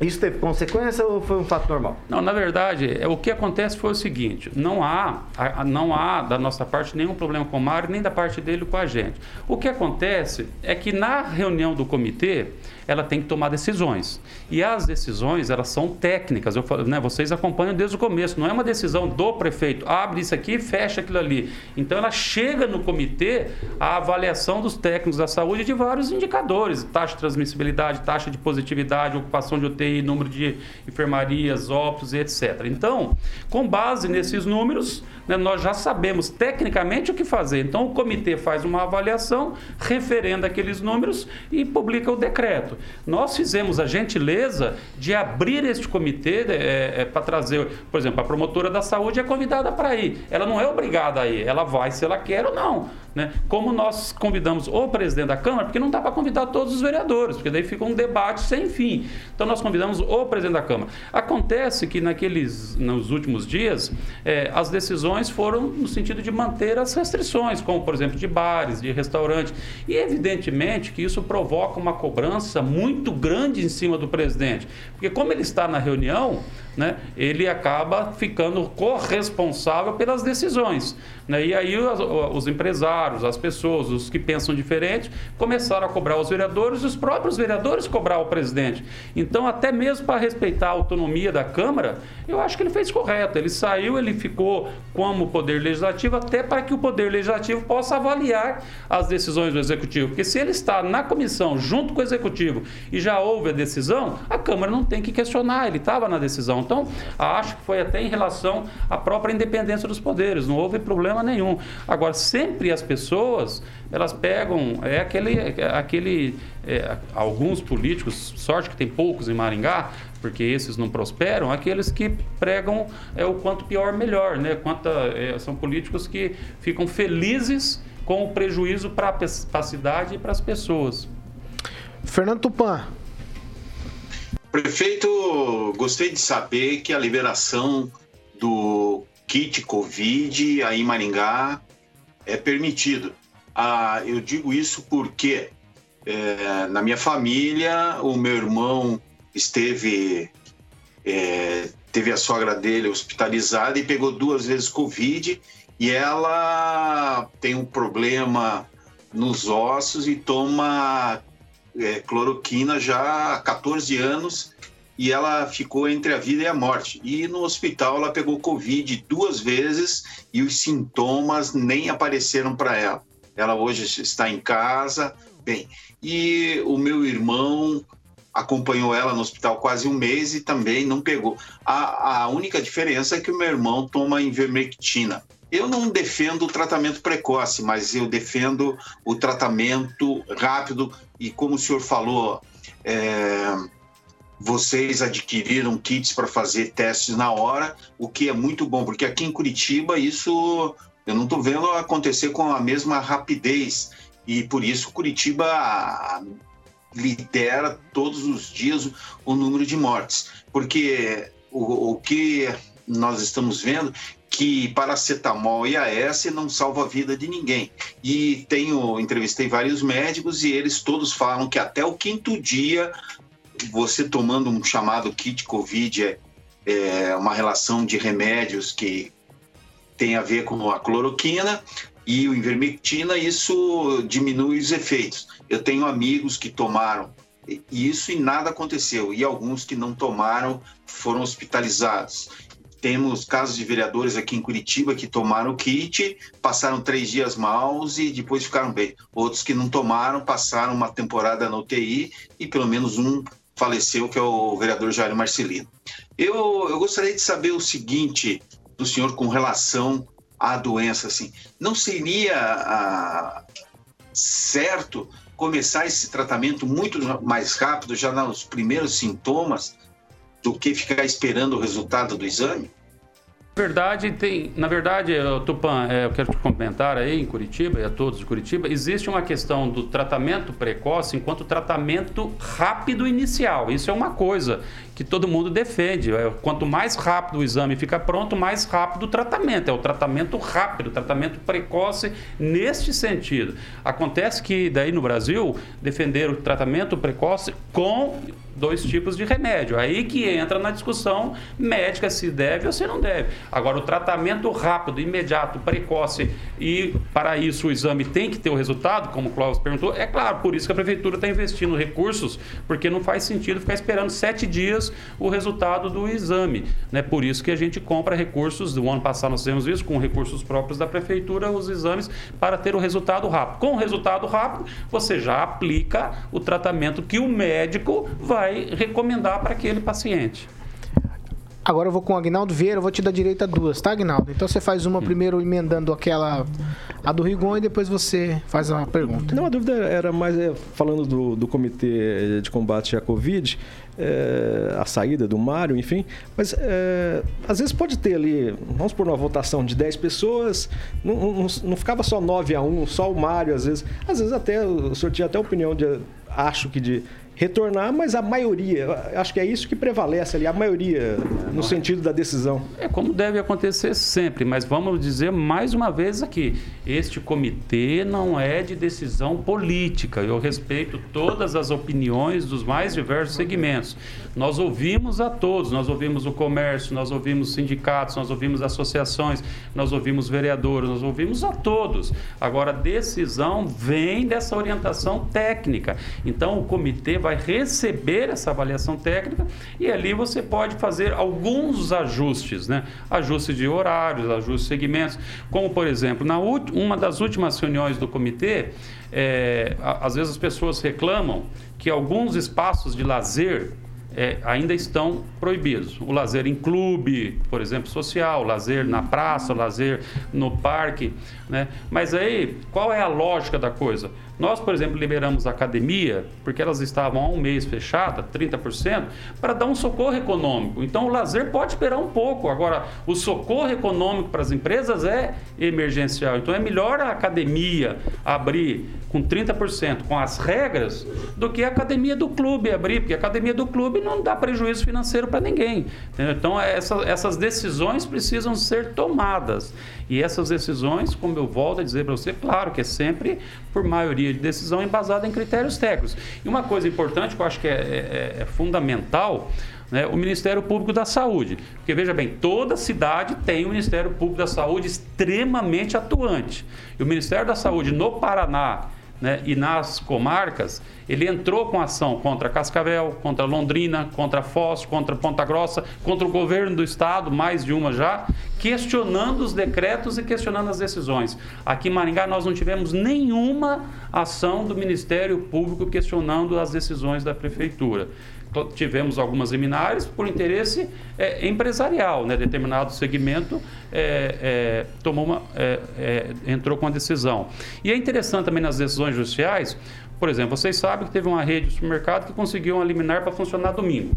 Isso teve consequência ou foi um fato normal? Não, na verdade, é, o que acontece foi o seguinte: não há, não há da nossa parte nenhum problema com o Mário, nem da parte dele com a gente. O que acontece é que na reunião do comitê, ela tem que tomar decisões. E as decisões, elas são técnicas. Eu, né, vocês acompanham desde o começo. Não é uma decisão do prefeito. Abre isso aqui e fecha aquilo ali. Então, ela chega no comitê a avaliação dos técnicos da saúde de vários indicadores. Taxa de transmissibilidade, taxa de positividade, ocupação de UTI, número de enfermarias, óbitos e etc. Então, com base nesses números, né, nós já sabemos tecnicamente o que fazer. Então, o comitê faz uma avaliação, referenda aqueles números e publica o decreto. Nós fizemos a gentileza de abrir este comitê é, é, para trazer, por exemplo, a promotora da saúde é convidada para ir. Ela não é obrigada a ir, ela vai se ela quer ou não. Né? Como nós convidamos o presidente da Câmara, porque não dá para convidar todos os vereadores, porque daí fica um debate sem fim. Então nós convidamos o presidente da Câmara. Acontece que naqueles, nos últimos dias, é, as decisões foram no sentido de manter as restrições, como por exemplo de bares, de restaurantes. E evidentemente que isso provoca uma cobrança muito grande em cima do presidente, porque como ele está na reunião, né, ele acaba ficando corresponsável pelas decisões. Né? E aí os, os, empresários, as pessoas, os que pensam diferente, começaram a cobrar os vereadores, os próprios vereadores cobrar o presidente. Então, até mesmo para respeitar a autonomia da Câmara, eu acho que ele fez correto. Ele saiu, ele ficou como poder legislativo, até para que o poder legislativo possa avaliar as decisões do executivo. Porque se ele está na comissão junto com o executivo e já houve a decisão, a Câmara não tem que questionar, ele estava na decisão. Então, acho que foi até em relação à própria independência dos poderes, não houve problema nenhum. Agora, sempre as pessoas, elas pegam, é aquele, é aquele é, alguns políticos, sorte que tem poucos em Maringá, porque esses não prosperam, aqueles que pregam é o quanto pior melhor, né? Quanto, é, são políticos que ficam felizes com prejuízo para a cidade e para as pessoas. Fernando Tupan. Prefeito, gostei de saber que a liberação do kit Covid aí em Maringá é permitido. Ah, eu digo isso porque é, na minha família o meu irmão esteve é, teve a sogra dele hospitalizada e pegou duas vezes Covid e ela tem um problema nos ossos e toma é, cloroquina já há 14 anos e ela ficou entre a vida e a morte. E no hospital ela pegou Covid duas vezes e os sintomas nem apareceram para ela. Ela hoje está em casa, bem. E o meu irmão acompanhou ela no hospital quase um mês e também não pegou. A, a única diferença é que o meu irmão toma ivermectina. Eu não defendo o tratamento precoce, mas eu defendo o tratamento rápido. E, como o senhor falou, é, vocês adquiriram kits para fazer testes na hora, o que é muito bom, porque aqui em Curitiba isso eu não estou vendo acontecer com a mesma rapidez. E por isso Curitiba lidera todos os dias o, número de mortes, porque o, o que nós estamos vendo que paracetamol e AS não salva a vida de ninguém. E tenho entrevistei vários médicos e eles todos falam que até o quinto dia você tomando um chamado kit COVID é, é uma relação de remédios que tem a ver com a cloroquina e o ivermectina, isso diminui os efeitos. Eu tenho amigos que tomaram isso e nada aconteceu, e alguns que não tomaram foram hospitalizados. Temos casos de vereadores aqui em Curitiba que tomaram o kit, passaram três dias maus e depois ficaram bem. Outros que não tomaram passaram uma temporada na UTI e pelo menos um faleceu, que é o vereador Jair Marcelino. Eu, eu gostaria de saber o seguinte do senhor com relação à doença. Assim, não seria ah, certo começar esse tratamento muito mais rápido, já nos primeiros sintomas, do que ficar esperando o resultado do exame? Na verdade, tem, na verdade, Tupan, é, eu quero te comentar aí em Curitiba e a todos de Curitiba, existe uma questão do tratamento precoce enquanto tratamento rápido inicial. Isso é uma coisa que todo mundo defende. É, quanto mais rápido o exame fica pronto, mais rápido o tratamento. É o tratamento rápido, o tratamento precoce neste sentido. Acontece que daí no Brasil defender o tratamento precoce com dois tipos de remédio. Aí que entra na discussão médica se deve ou se não deve. Agora, o tratamento rápido, imediato, precoce e para isso o exame tem que ter o resultado, como o Cláudio perguntou, é claro, por isso que a prefeitura está investindo recursos, porque não faz sentido ficar esperando sete dias o resultado do exame. Né? Por isso que a gente compra recursos, do ano passado nós fizemos isso, com recursos próprios da prefeitura, os exames para ter o resultado rápido. Com o resultado rápido, você já aplica o tratamento que o médico vai vai recomendar para aquele paciente. Agora eu vou com o Agnaldo Vieira, eu vou te dar direito a duas, tá, Agnaldo? Então você faz uma primeiro emendando aquela, a do Rigon, e depois você faz uma pergunta. Não, a dúvida era mais é, falando do, do Comitê de Combate à Covid, é, a saída do Mário, enfim, mas é, às vezes pode ter ali, vamos por uma votação de 10 pessoas, não, não, não ficava só 9 a 1, só o Mário, às vezes, às vezes até, o senhor tinha até opinião de, acho que de retornar, mas a maioria, acho que é isso que prevalece ali, a maioria no sentido da decisão. É como deve acontecer sempre, mas vamos dizer mais uma vez aqui, este comitê não é de decisão política. Eu respeito todas as opiniões dos mais diversos segmentos. Nós ouvimos a todos, nós ouvimos o comércio, nós ouvimos sindicatos, nós ouvimos associações, nós ouvimos vereadores, nós ouvimos a todos. Agora, a decisão vem dessa orientação técnica. Então, o comitê vai receber essa avaliação técnica e ali você pode fazer alguns ajustes, né? Ajustes de horários, ajustes de segmentos, como, por exemplo, na uma das últimas reuniões do comitê, é, às vezes as pessoas reclamam que alguns espaços de lazer é, ainda estão proibidos. O lazer em clube, por exemplo, social, lazer na praça, lazer no parque. Né? Mas aí, qual é a lógica da coisa? Nós, por exemplo, liberamos a academia, porque elas estavam há um mês fechada, 30%, para dar um socorro econômico. Então, o lazer pode esperar um pouco. Agora, o socorro econômico para as empresas é emergencial. Então, é melhor a academia abrir com 30%, com as regras, do que a academia do clube abrir, porque a academia do clube não dá prejuízo financeiro para ninguém. Entendeu? Então, essa, essas decisões precisam ser tomadas. E essas decisões, como eu volto a dizer para você, claro que é sempre por maioria de decisão embasada em critérios técnicos. E uma coisa importante que eu acho que é, é, é fundamental né, o Ministério Público da Saúde. Porque veja bem, toda cidade tem o Ministério Público da Saúde extremamente atuante. E o Ministério da Saúde no Paraná né, e nas comarcas, ele entrou com ação contra Cascavel, contra Londrina, contra Foz, contra Ponta Grossa, contra o governo do estado, mais de uma já, questionando os decretos e questionando as decisões. Aqui em Maringá nós não tivemos nenhuma ação do Ministério Público questionando as decisões da prefeitura tivemos algumas liminares por interesse é, empresarial, né? determinado segmento é, é, tomou uma, é, é, entrou com a decisão. E é interessante também nas decisões judiciais, por exemplo, vocês sabem que teve uma rede de supermercado que conseguiu uma liminar para funcionar domingo.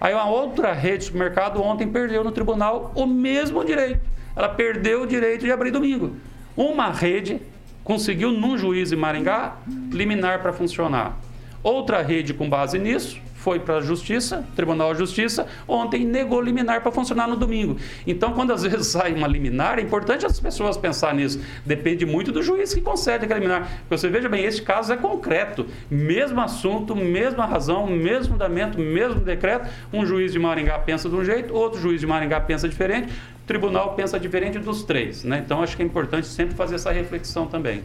Aí uma outra rede de supermercado ontem perdeu no tribunal o mesmo direito. Ela perdeu o direito de abrir domingo. Uma rede conseguiu, num juiz em Maringá, liminar para funcionar. Outra rede, com base nisso, foi para a Justiça, Tribunal de Justiça, ontem negou liminar para funcionar no domingo. Então, quando às vezes sai uma liminar, é importante as pessoas pensar nisso. Depende muito do juiz que concede aquela liminar. Porque você veja bem, este caso é concreto. Mesmo assunto, mesma razão, mesmo fundamento, mesmo decreto. Um juiz de Maringá pensa de um jeito, outro juiz de Maringá pensa diferente, o tribunal pensa diferente dos três. Né? Então, acho que é importante sempre fazer essa reflexão também.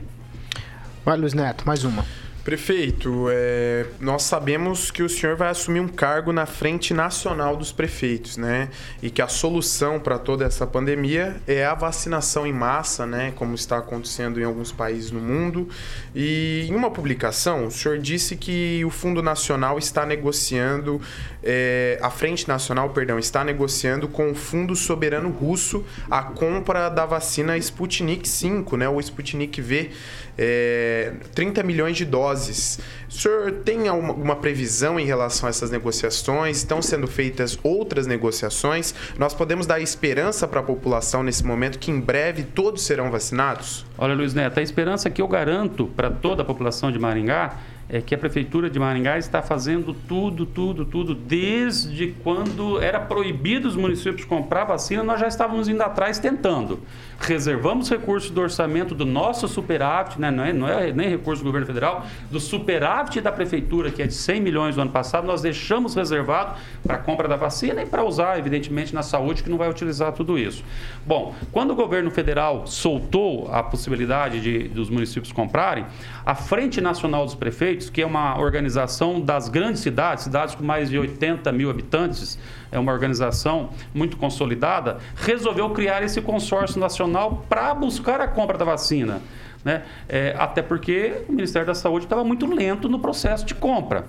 Vai, Luiz Neto, mais uma. Prefeito, é, nós sabemos que o senhor vai assumir um cargo na Frente Nacional dos Prefeitos, né? E que a solução para toda essa pandemia é a vacinação em massa, né? Como está acontecendo em alguns países no mundo. E em uma publicação, o senhor disse que o Fundo Nacional está negociando, é, a Frente Nacional, perdão, está negociando com o Fundo Soberano Russo a compra da vacina Sputnik 5, né? O Sputnik V é, 30 milhões de doses. O senhor tem alguma previsão em relação a essas negociações? Estão sendo feitas outras negociações? Nós podemos dar esperança para a população nesse momento que em breve todos serão vacinados? Olha, Luiz Neto, a esperança que eu garanto para toda a população de Maringá é que a Prefeitura de Maringá está fazendo tudo, tudo, tudo, desde quando era proibido os municípios comprar vacina, nós já estávamos indo atrás tentando. Reservamos recursos do orçamento do nosso superávit, né? não, é, não é nem recurso do governo federal, do superávit da Prefeitura, que é de 100 milhões do ano passado, nós deixamos reservado para a compra da vacina e para usar, evidentemente, na saúde, que não vai utilizar tudo isso. Bom, quando o governo federal soltou a possibilidade de, dos municípios comprarem, a Frente Nacional dos Prefeitos, que é uma organização das grandes cidades, cidades com mais de 80 mil habitantes, é uma organização muito consolidada, resolveu criar esse consórcio nacional para buscar a compra da vacina. Né? É, até porque o Ministério da Saúde estava muito lento no processo de compra.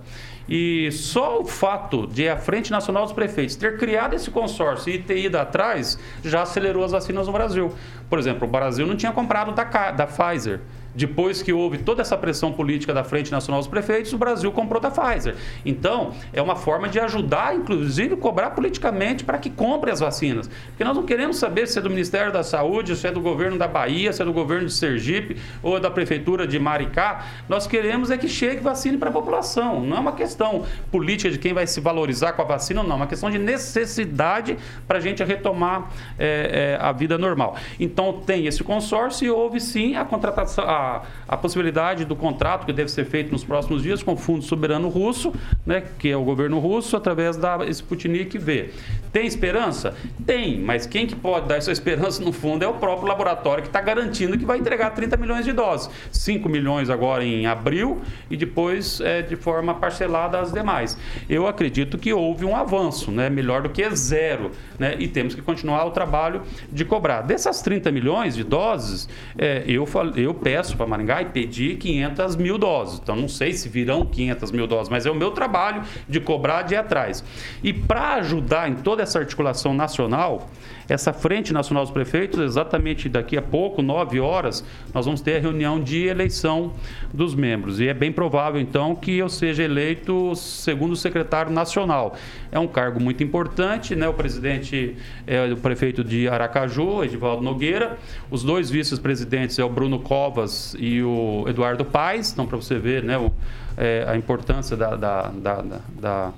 E só o fato de a Frente Nacional dos Prefeitos ter criado esse consórcio e ter ido atrás já acelerou as vacinas no Brasil. Por exemplo, o Brasil não tinha comprado da, da Pfizer. Depois que houve toda essa pressão política da Frente Nacional dos Prefeitos, o Brasil comprou da Pfizer. Então, é uma forma de ajudar, inclusive, cobrar politicamente para que compre as vacinas. Porque nós não queremos saber se é do Ministério da Saúde, se é do governo da Bahia, se é do governo de Sergipe ou da Prefeitura de Maricá. Nós queremos é que chegue vacina para a população. Não é uma questão política de quem vai se valorizar com a vacina, não. É uma questão de necessidade para a gente retomar é, é, a vida normal. Então, tem esse consórcio e houve sim a contratação. A a, possibilidade do contrato que deve ser feito nos próximos dias com o Fundo Soberano Russo, né, que é o governo russo, através da Sputnik V. Tem esperança? Tem, mas quem que pode dar essa esperança no fundo é o próprio laboratório que está garantindo que vai entregar 30 milhões de doses. 5 milhões agora em abril e depois é, de forma parcelada as demais. Eu acredito que houve um avanço, né, melhor do que zero, né, e temos que continuar o trabalho de cobrar. Dessas 30 milhões de doses, é, eu, eu peço para Maringá e pedi 500 mil doses. Então, não sei se virão 500 mil doses, mas é o meu trabalho de cobrar de ir atrás. E para ajudar em toda essa articulação nacional, essa Frente Nacional dos Prefeitos, exatamente daqui a pouco, nove horas, nós vamos ter a reunião de eleição dos membros. E é bem provável, então, que eu seja eleito segundo secretário nacional. É um cargo muito importante, né? O presidente é o prefeito de Aracaju, Edivaldo Nogueira. Os dois vice-presidentes é o Bruno Covas e o Eduardo Paes. Então, para você ver né, o, é, a importância da, da, da, da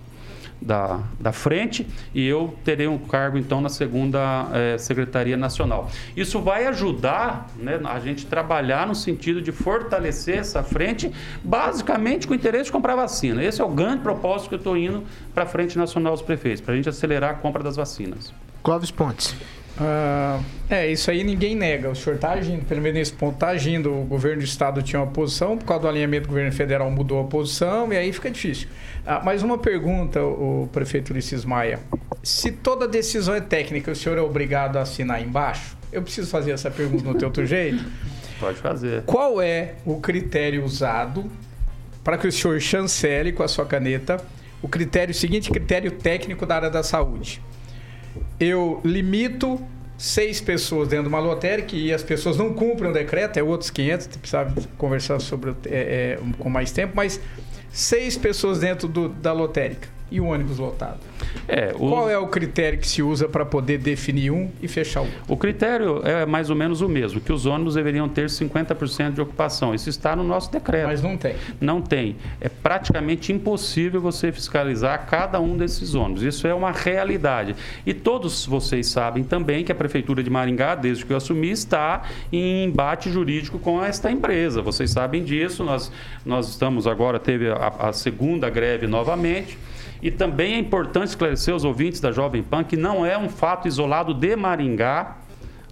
da, da frente e eu terei um cargo então na segunda é, Secretaria Nacional. Isso vai ajudar né, a gente trabalhar no sentido de fortalecer essa frente, basicamente com o interesse de comprar vacina. Esse é o grande propósito que eu estou indo para a Frente Nacional dos Prefeitos, para a gente acelerar a compra das vacinas. Clóvis Pontes. Uh, é, isso aí ninguém nega. O senhor está agindo, pelo menos nesse ponto, está agindo. O governo do estado tinha uma posição, por causa do alinhamento do governo federal mudou a posição e aí fica difícil. Ah, mais uma pergunta, o prefeito Ulisses Maia. Se toda decisão é técnica, o senhor é obrigado a assinar embaixo? Eu preciso fazer essa pergunta no teu outro jeito? Pode fazer. Qual é o critério usado para que o senhor chancele com a sua caneta o critério o seguinte critério técnico da área da saúde? Eu limito seis pessoas dentro de uma lotérica e as pessoas não cumprem o decreto, é outros 500, precisava conversar sobre é, é, com mais tempo, mas seis pessoas dentro do, da lotérica e o ônibus lotado. É, o... Qual é o critério que se usa para poder definir um e fechar o outro? O critério é mais ou menos o mesmo, que os ônibus deveriam ter 50% de ocupação. Isso está no nosso decreto. Mas não tem. Não tem. É praticamente impossível você fiscalizar cada um desses ônibus. Isso é uma realidade. E todos vocês sabem também que a Prefeitura de Maringá, desde que eu assumi, está em embate jurídico com esta empresa. Vocês sabem disso. Nós, nós estamos agora, teve a, a segunda greve novamente. E também é importante esclarecer os ouvintes da Jovem Pan que não é um fato isolado de Maringá,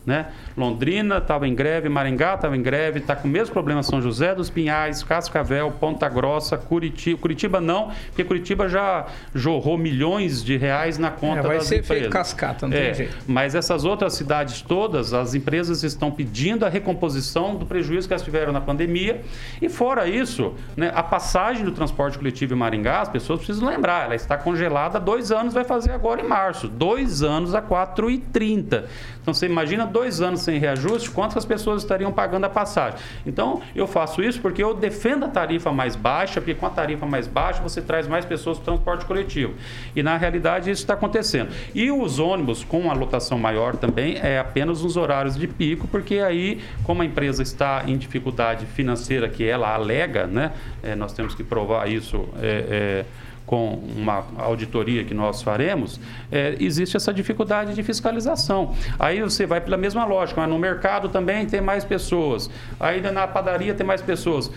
né? Londrina estava em greve, Maringá estava em greve, está com o mesmo problema São José dos Pinhais, Cascavel, Ponta Grossa, Curitiba. Curitiba não, porque Curitiba já jorrou milhões de reais na conta é, vai das ser empresas. Feito cascata, não é, tem jeito. Mas essas outras cidades todas, as empresas estão pedindo a recomposição do prejuízo que elas tiveram na pandemia. E fora isso, né, a passagem do transporte coletivo em Maringá, as pessoas precisam lembrar, ela está congelada há dois anos, vai fazer agora em março. Dois anos a 4,30. Então você imagina dois anos sem reajuste, quantas pessoas estariam pagando a passagem? Então eu faço isso porque eu defendo a tarifa mais baixa, porque com a tarifa mais baixa você traz mais pessoas para o transporte coletivo. E na realidade isso está acontecendo. E os ônibus com a lotação maior também é apenas nos horários de pico, porque aí, como a empresa está em dificuldade financeira que ela alega, né, é, nós temos que provar isso. É, é, com uma auditoria que nós faremos, é, existe essa dificuldade de fiscalização. Aí você vai pela mesma lógica, mas no mercado também tem mais pessoas, ainda na padaria tem mais pessoas.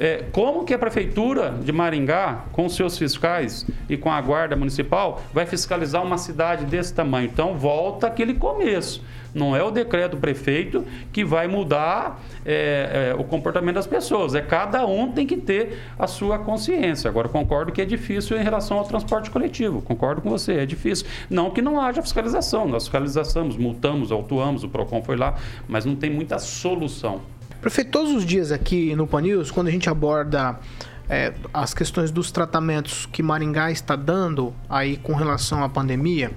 É, como que a prefeitura de Maringá, com seus fiscais e com a guarda municipal, vai fiscalizar uma cidade desse tamanho? Então volta aquele começo. Não é o decreto do prefeito que vai mudar é, é, o comportamento das pessoas. É cada um tem que ter a sua consciência. Agora, concordo que é difícil em relação ao transporte coletivo. Concordo com você, é difícil. Não que não haja fiscalização. Nós fiscalizamos, multamos, autuamos, o PROCON foi lá, mas não tem muita solução. Prefeito, todos os dias aqui no Pan News, quando a gente aborda é, as questões dos tratamentos que Maringá está dando aí com relação à pandemia,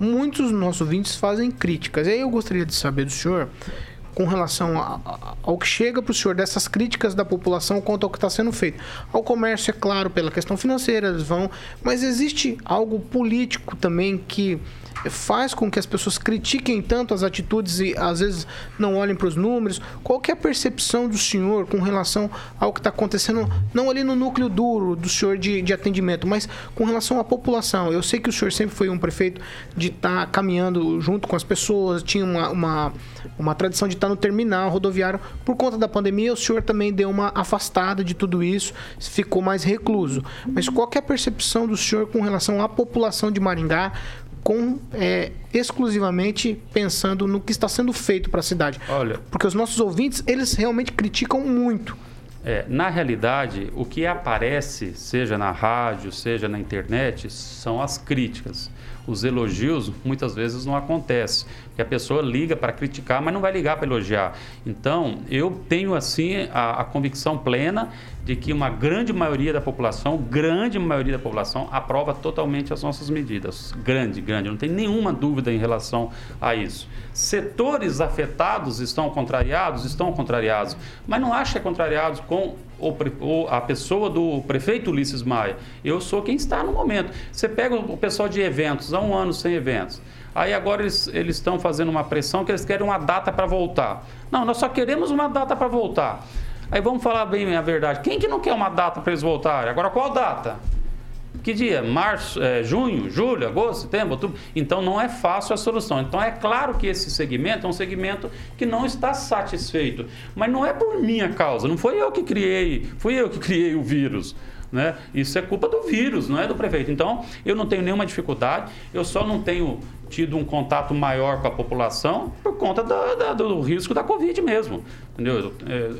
muitos dos nossos ouvintes fazem críticas. E aí eu gostaria de saber do senhor com relação a, a, ao que chega para o senhor dessas críticas da população quanto ao que está sendo feito. Ao comércio, é claro, pela questão financeira, eles vão, mas existe algo político também que faz com que as pessoas critiquem tanto as atitudes e às vezes não olhem para os números? Qual é a percepção do senhor com relação ao que está acontecendo, não ali no núcleo duro do senhor de, de atendimento, mas com relação à população? Eu sei que o senhor sempre foi um prefeito de estar tá caminhando junto com as pessoas, tinha uma, uma, uma tradição de estar tá no terminal rodoviário. Por conta da pandemia, o senhor também deu uma afastada de tudo isso, ficou mais recluso. Mas qual é a percepção do senhor com relação à população de Maringá? com é, exclusivamente pensando no que está sendo feito para a cidade. Olha, porque os nossos ouvintes eles realmente criticam muito É, na realidade, o que aparece, seja na rádio, seja na internet, são as críticas. Os elogios muitas vezes não acontecem, que a pessoa liga para criticar, mas não vai ligar para elogiar. Então, eu tenho assim a, a convicção plena de que uma grande maioria da população, grande maioria da população, aprova totalmente as nossas medidas. Grande, grande, não tem nenhuma dúvida em relação a isso. Setores afetados estão contrariados? Estão contrariados. Mas não acha é contrariados com o, a pessoa do prefeito Ulisses Maia. Eu sou quem está no momento. Você pega o pessoal de eventos, há um ano sem eventos. Aí agora eles, estão fazendo uma pressão que eles querem uma data para voltar. Não, nós só queremos uma data para voltar. Aí vamos falar bem a verdade. Quem que não quer uma data para eles voltarem? Agora qual data? Que dia? Março, é, junho, julho, agosto, setembro, outubro? Então não é fácil a solução. Então é claro que esse segmento é um segmento que não está satisfeito. Mas não é por minha causa, não foi eu que criei, fui eu que criei o vírus. Né? Isso é culpa do vírus, não é do prefeito. Então, eu não tenho nenhuma dificuldade, eu só não tenho tido um contato maior com a população por conta do risco da Covid mesmo. Entendeu? É,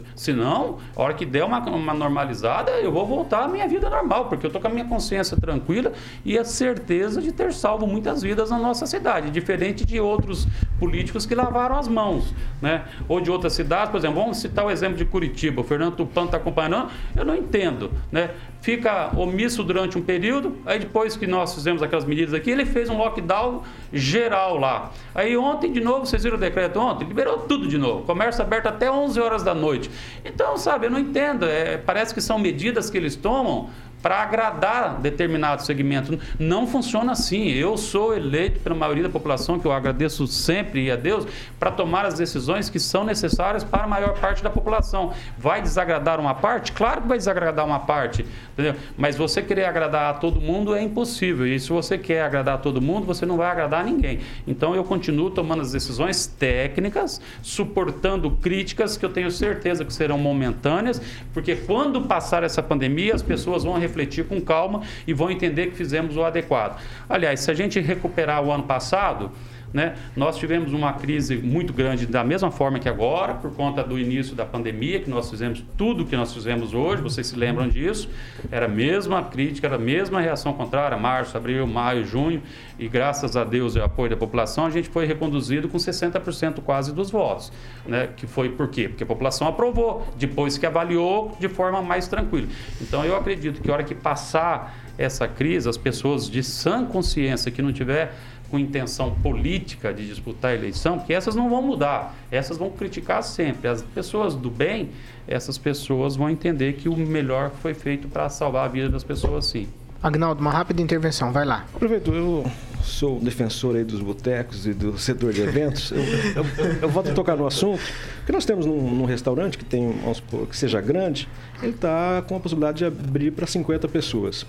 a hora que der uma, uma normalizada, eu vou voltar à minha vida normal, porque eu estou com a minha consciência tranquila e a certeza de ter salvo muitas vidas na nossa cidade, diferente de outros políticos que lavaram as mãos. Né? Ou de outras cidades, por exemplo, vamos citar o exemplo de Curitiba, o Fernando Tupan está acompanhando, eu não entendo. Né? Fica omisso durante um período, aí depois que nós fizemos aquelas medidas aqui, ele fez um lockdown geral lá. Aí ontem, de novo, vocês viram o decreto ontem? Liberou tudo de novo. Comércio aberto até 11 horas da noite. Então, sabe, eu não entendo. É, parece que são medidas que eles tomam para agradar determinado segmento. Não funciona assim. Eu sou eleito pela maioria da população, que eu agradeço sempre e a Deus, para tomar as decisões que são necessárias para a maior parte da população. Vai desagradar uma parte? Claro que vai desagradar uma parte. Entendeu? Mas você querer agradar a todo mundo é impossível. E se você quer agradar a todo mundo, você não vai agradar a ninguém. Então eu continuo tomando as decisões técnicas, suportando críticas que eu tenho certeza que serão momentâneas, porque quando passar essa pandemia, as pessoas vão refletir com calma e vão entender que fizemos o adequado. Aliás, se a gente recuperar o ano passado, né? Nós tivemos uma crise muito grande da mesma forma que agora, por conta do início da pandemia, que nós fizemos tudo o que nós fizemos hoje, vocês se lembram disso? Era a mesma crítica, era a mesma reação contrária, março, abril, maio, junho, e graças a Deus e ao apoio da população, a gente foi reconduzido com 60% quase dos votos. Né? Que foi por quê? Porque a população aprovou, depois que avaliou de forma mais tranquila. Então eu acredito que a hora que passar essa crise, as pessoas de sã consciência que não tiver com intenção política de disputar a eleição, porque essas não vão mudar, essas vão criticar sempre. As pessoas do bem, essas pessoas vão entender que o melhor foi feito para salvar a vida das pessoas, sim. Agnaldo, uma rápida intervenção, vai lá. Prefeito, eu sou defensor aí dos botecos e do setor de eventos. Eu, eu, eu volto a tocar no assunto, que nós temos num, num restaurante que tem, supor, que seja grande, ele está com a possibilidade de abrir para 50 pessoas.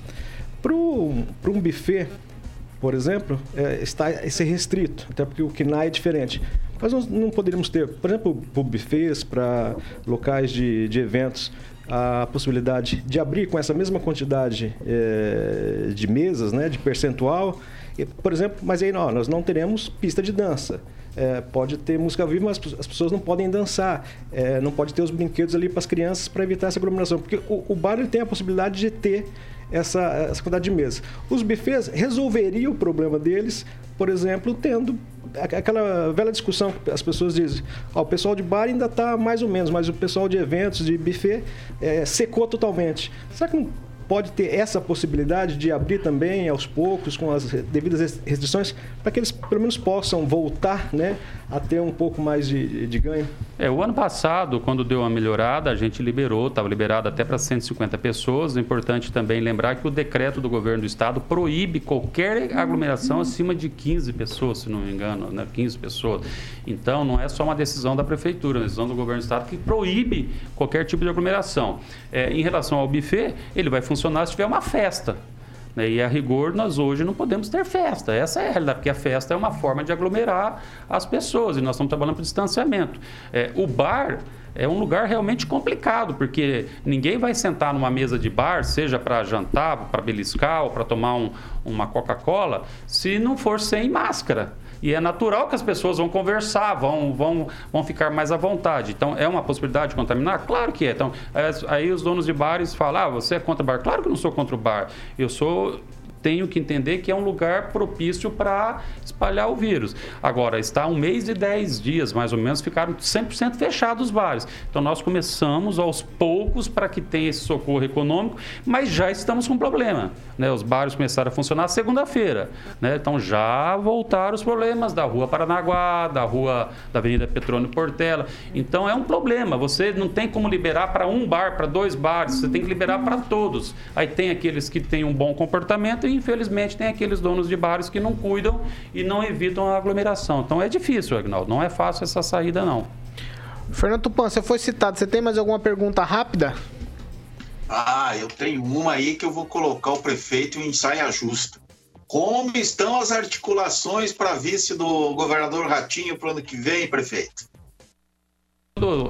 Para um buffet, por exemplo, é, está esse restrito, até porque o KNAI é diferente. Mas nós não poderíamos ter, por exemplo, buffets para locais de, de eventos, a possibilidade de abrir com essa mesma quantidade é, de mesas, né, de percentual, por exemplo, mas aí não, nós não teremos pista de dança. É, pode ter música viva, mas as pessoas não podem dançar. É, não pode ter os brinquedos ali para as crianças para evitar essa aglomeração. Porque o, o bar ele tem a possibilidade de ter essa, essa quantidade de mesas. Os buffets resolveriam o problema deles, por exemplo, tendo aquela velha discussão que as pessoas dizem, o pessoal de bar ainda está mais ou menos, mas o pessoal de eventos, de buffet, é, secou totalmente. Será que não pode ter essa possibilidade de abrir também aos poucos, com as devidas restrições, para que eles pelo menos possam voltar né, a ter um pouco mais de, de ganho? É, o ano passado, quando deu uma melhorada, a gente liberou, estava liberado até para 150 pessoas. É importante também lembrar que o decreto do governo do estado proíbe qualquer aglomeração acima de 15 pessoas, se não me engano, né, 15 pessoas. Então, não é só uma decisão da prefeitura, é uma decisão do governo do estado que proíbe qualquer tipo de aglomeração. É, em relação ao buffet, ele vai funcionar se tiver uma festa. Né? E a rigor, nós hoje não podemos ter festa. Essa é a realidade, porque a festa é uma forma de aglomerar as pessoas e nós estamos trabalhando para distanciamento. É, o bar é um lugar realmente complicado, porque ninguém vai sentar numa mesa de bar, seja para jantar, para beliscar ou para tomar um, uma Coca-Cola, se não for sem máscara. E é natural que as pessoas vão conversar, vão, vão, vão ficar mais à vontade. Então, é uma possibilidade de contaminar? Claro que é. Então, é, aí os donos de bares falam, ah, você é contra o bar? Claro que eu não sou contra o bar. Eu sou tenho que entender que é um lugar propício para espalhar o vírus. Agora, está um mês e dez dias, mais ou menos, ficaram 100% fechados os bares. Então, nós começamos aos poucos para que tenha esse socorro econômico, mas já estamos com problema. Né? Os bares começaram a funcionar segunda-feira. Né? Então, já voltaram os problemas da Rua Paranaguá, da Rua da Avenida Petrônio Portela. Então, é um problema. Você não tem como liberar para um bar, para dois bares. Você tem que liberar para todos. Aí tem aqueles que têm um bom comportamento e, infelizmente, tem aqueles donos de bares que não cuidam e não evitam a aglomeração. Então, é difícil, Agnaldo. Não é fácil essa saída, não. Fernando Tupan, você foi citado. Você tem mais alguma pergunta rápida? Ah, eu tenho uma aí que eu vou colocar o prefeito em saia justa. Como estão as articulações para vice do governador Ratinho para o ano que vem, prefeito?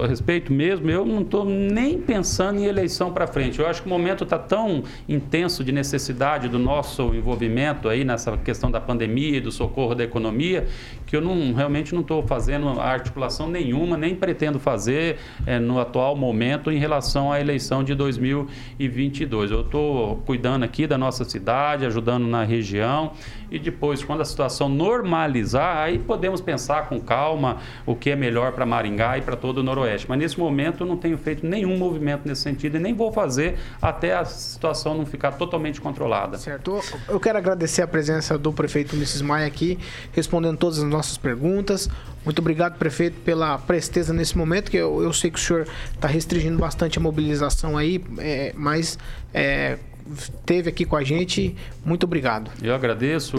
Respeito mesmo, eu não estou nem pensando em eleição para frente. Eu acho que o momento está tão intenso de necessidade do nosso envolvimento aí nessa questão da pandemia e do socorro da economia, que eu não, realmente não estou fazendo articulação nenhuma, nem pretendo fazer é, no atual momento em relação à eleição de 2022. Eu estou cuidando aqui da nossa cidade, ajudando na região e depois, quando a situação normalizar, aí podemos pensar com calma o que é melhor para Maringá e para todo o Noroeste. Mas nesse momento eu não tenho feito nenhum movimento nesse sentido e nem vou fazer até a situação não ficar totalmente controlada. Certo. Eu quero agradecer a presença do prefeito Ulisses Maia aqui, respondendo todas as nossas perguntas. Muito obrigado, prefeito, pela presteza nesse momento, que eu, eu sei que o senhor está restringindo bastante a mobilização aí, é, mas é, esteve aqui com a gente. Muito obrigado. Eu agradeço,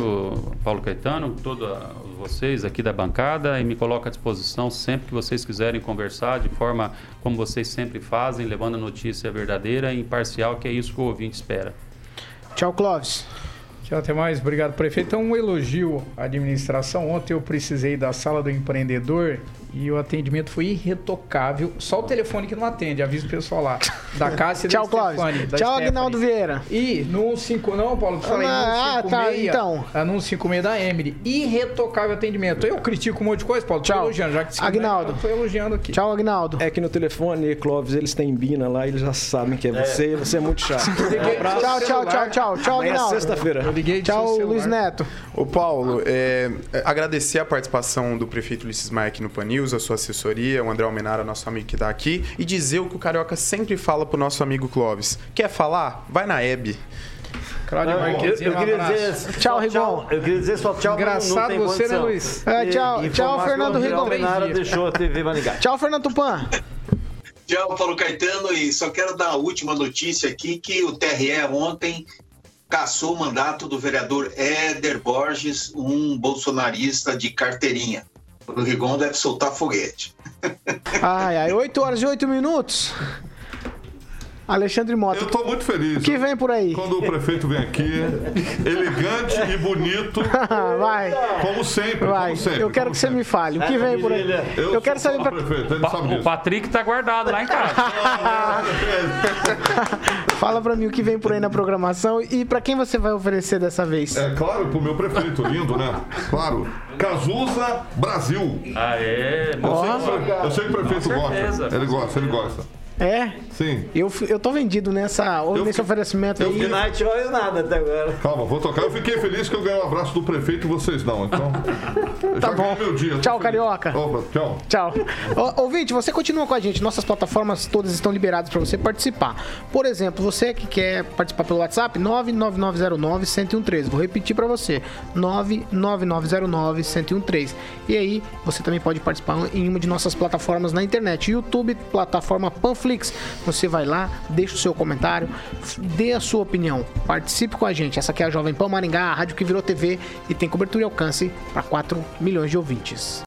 Paulo Caetano, todos vocês aqui da bancada e me coloco à disposição sempre que vocês quiserem conversar de forma como vocês sempre fazem, levando a notícia verdadeira e imparcial, que é isso que o ouvinte espera. Tchau, Clóvis. Tchau, até mais. Obrigado, prefeito. Então, um elogio à administração. Ontem eu precisei da sala do empreendedor e o atendimento foi irretocável. Só o telefone que não atende, avisa o pessoal lá. Da Cássia Tchau, Cláudio. Tchau, Agnaldo Vieira. E no 15, não, Paulo, que falei, ah, no 56, tá, então. No 56 da Emily. Irretocável atendimento. Eu critico um monte de coisa, Paulo. Tchau. Tô elogiando, já que Agnaldo. Tô elogiando aqui. Tchau, Agnaldo. É que no telefone, Clóvis, eles têm Bina lá, eles já sabem que é, é. você, você é muito chato. Um tchau, tchau, tchau, tchau. Tchau, é Agnaldo. É sexta-feira. Tchau, Luiz Neto. Ô, Paulo, é, agradecer a participação do prefeito Ulisses Maia aqui no Pan News, a sua assessoria o André Almenara, nosso amigo que está aqui, e dizer o que o Carioca sempre fala pro nosso amigo Clóvis. Quer falar? Vai na Hebe. Cláudio Marques, eu, eu queria dizer tchau, Rigon. Eu queria dizer só tchau. Engraçado não, você, né, Luiz? É, tchau, tchau, Fernando Rigon. deixou a TV Maringá. Tchau, Fernando Tupan. Tchau, Paulo Caetano. E só quero dar a última notícia aqui que o TRE ontem cassou o mandato do vereador Éder Borges, um bolsonarista de carteirinha. O Rigon deve soltar foguete. Ai, ai, 8 horas e 8 minutos. Alexandre Mota. Eu estou muito feliz. O que vem por aí? Quando o prefeito vem aqui, elegante e bonito. Vai. Como sempre. Vai. Como sempre, eu quero que sempre. você me fale. O que vem por aí? Eu, eu quero saber pra... prefeito, sabe O disso. Patrick tá guardado lá em casa. Fala pra mim o que vem por aí na programação e pra quem você vai oferecer dessa vez. É claro, pro meu prefeito, lindo, né? Claro. Cazuza Brasil. Ah, é? Eu, sei, eu sei que o prefeito gosta. Ele gosta, ele gosta. É? Sim. Eu, eu tô vendido nessa, nesse fiquei, oferecimento aí. Night Oil nada até agora. Calma, vou tocar. Eu fiquei feliz que eu ganhei um abraço do prefeito e vocês não. Então. tá bom. meu dia. Tchau, Carioca. Opa, tchau. Tchau. Ô, ouvinte, você continua com a gente. Nossas plataformas todas estão liberadas para você participar. Por exemplo, você que quer participar pelo WhatsApp, 99909-1013. Vou repetir para você: 99909-1013. E aí, você também pode participar em uma de nossas plataformas na internet: YouTube, plataforma Panflix você vai lá, deixa o seu comentário, dê a sua opinião, participe com a gente. Essa aqui é a Jovem Pan Maringá, a rádio que virou TV e tem cobertura e alcance para 4 milhões de ouvintes.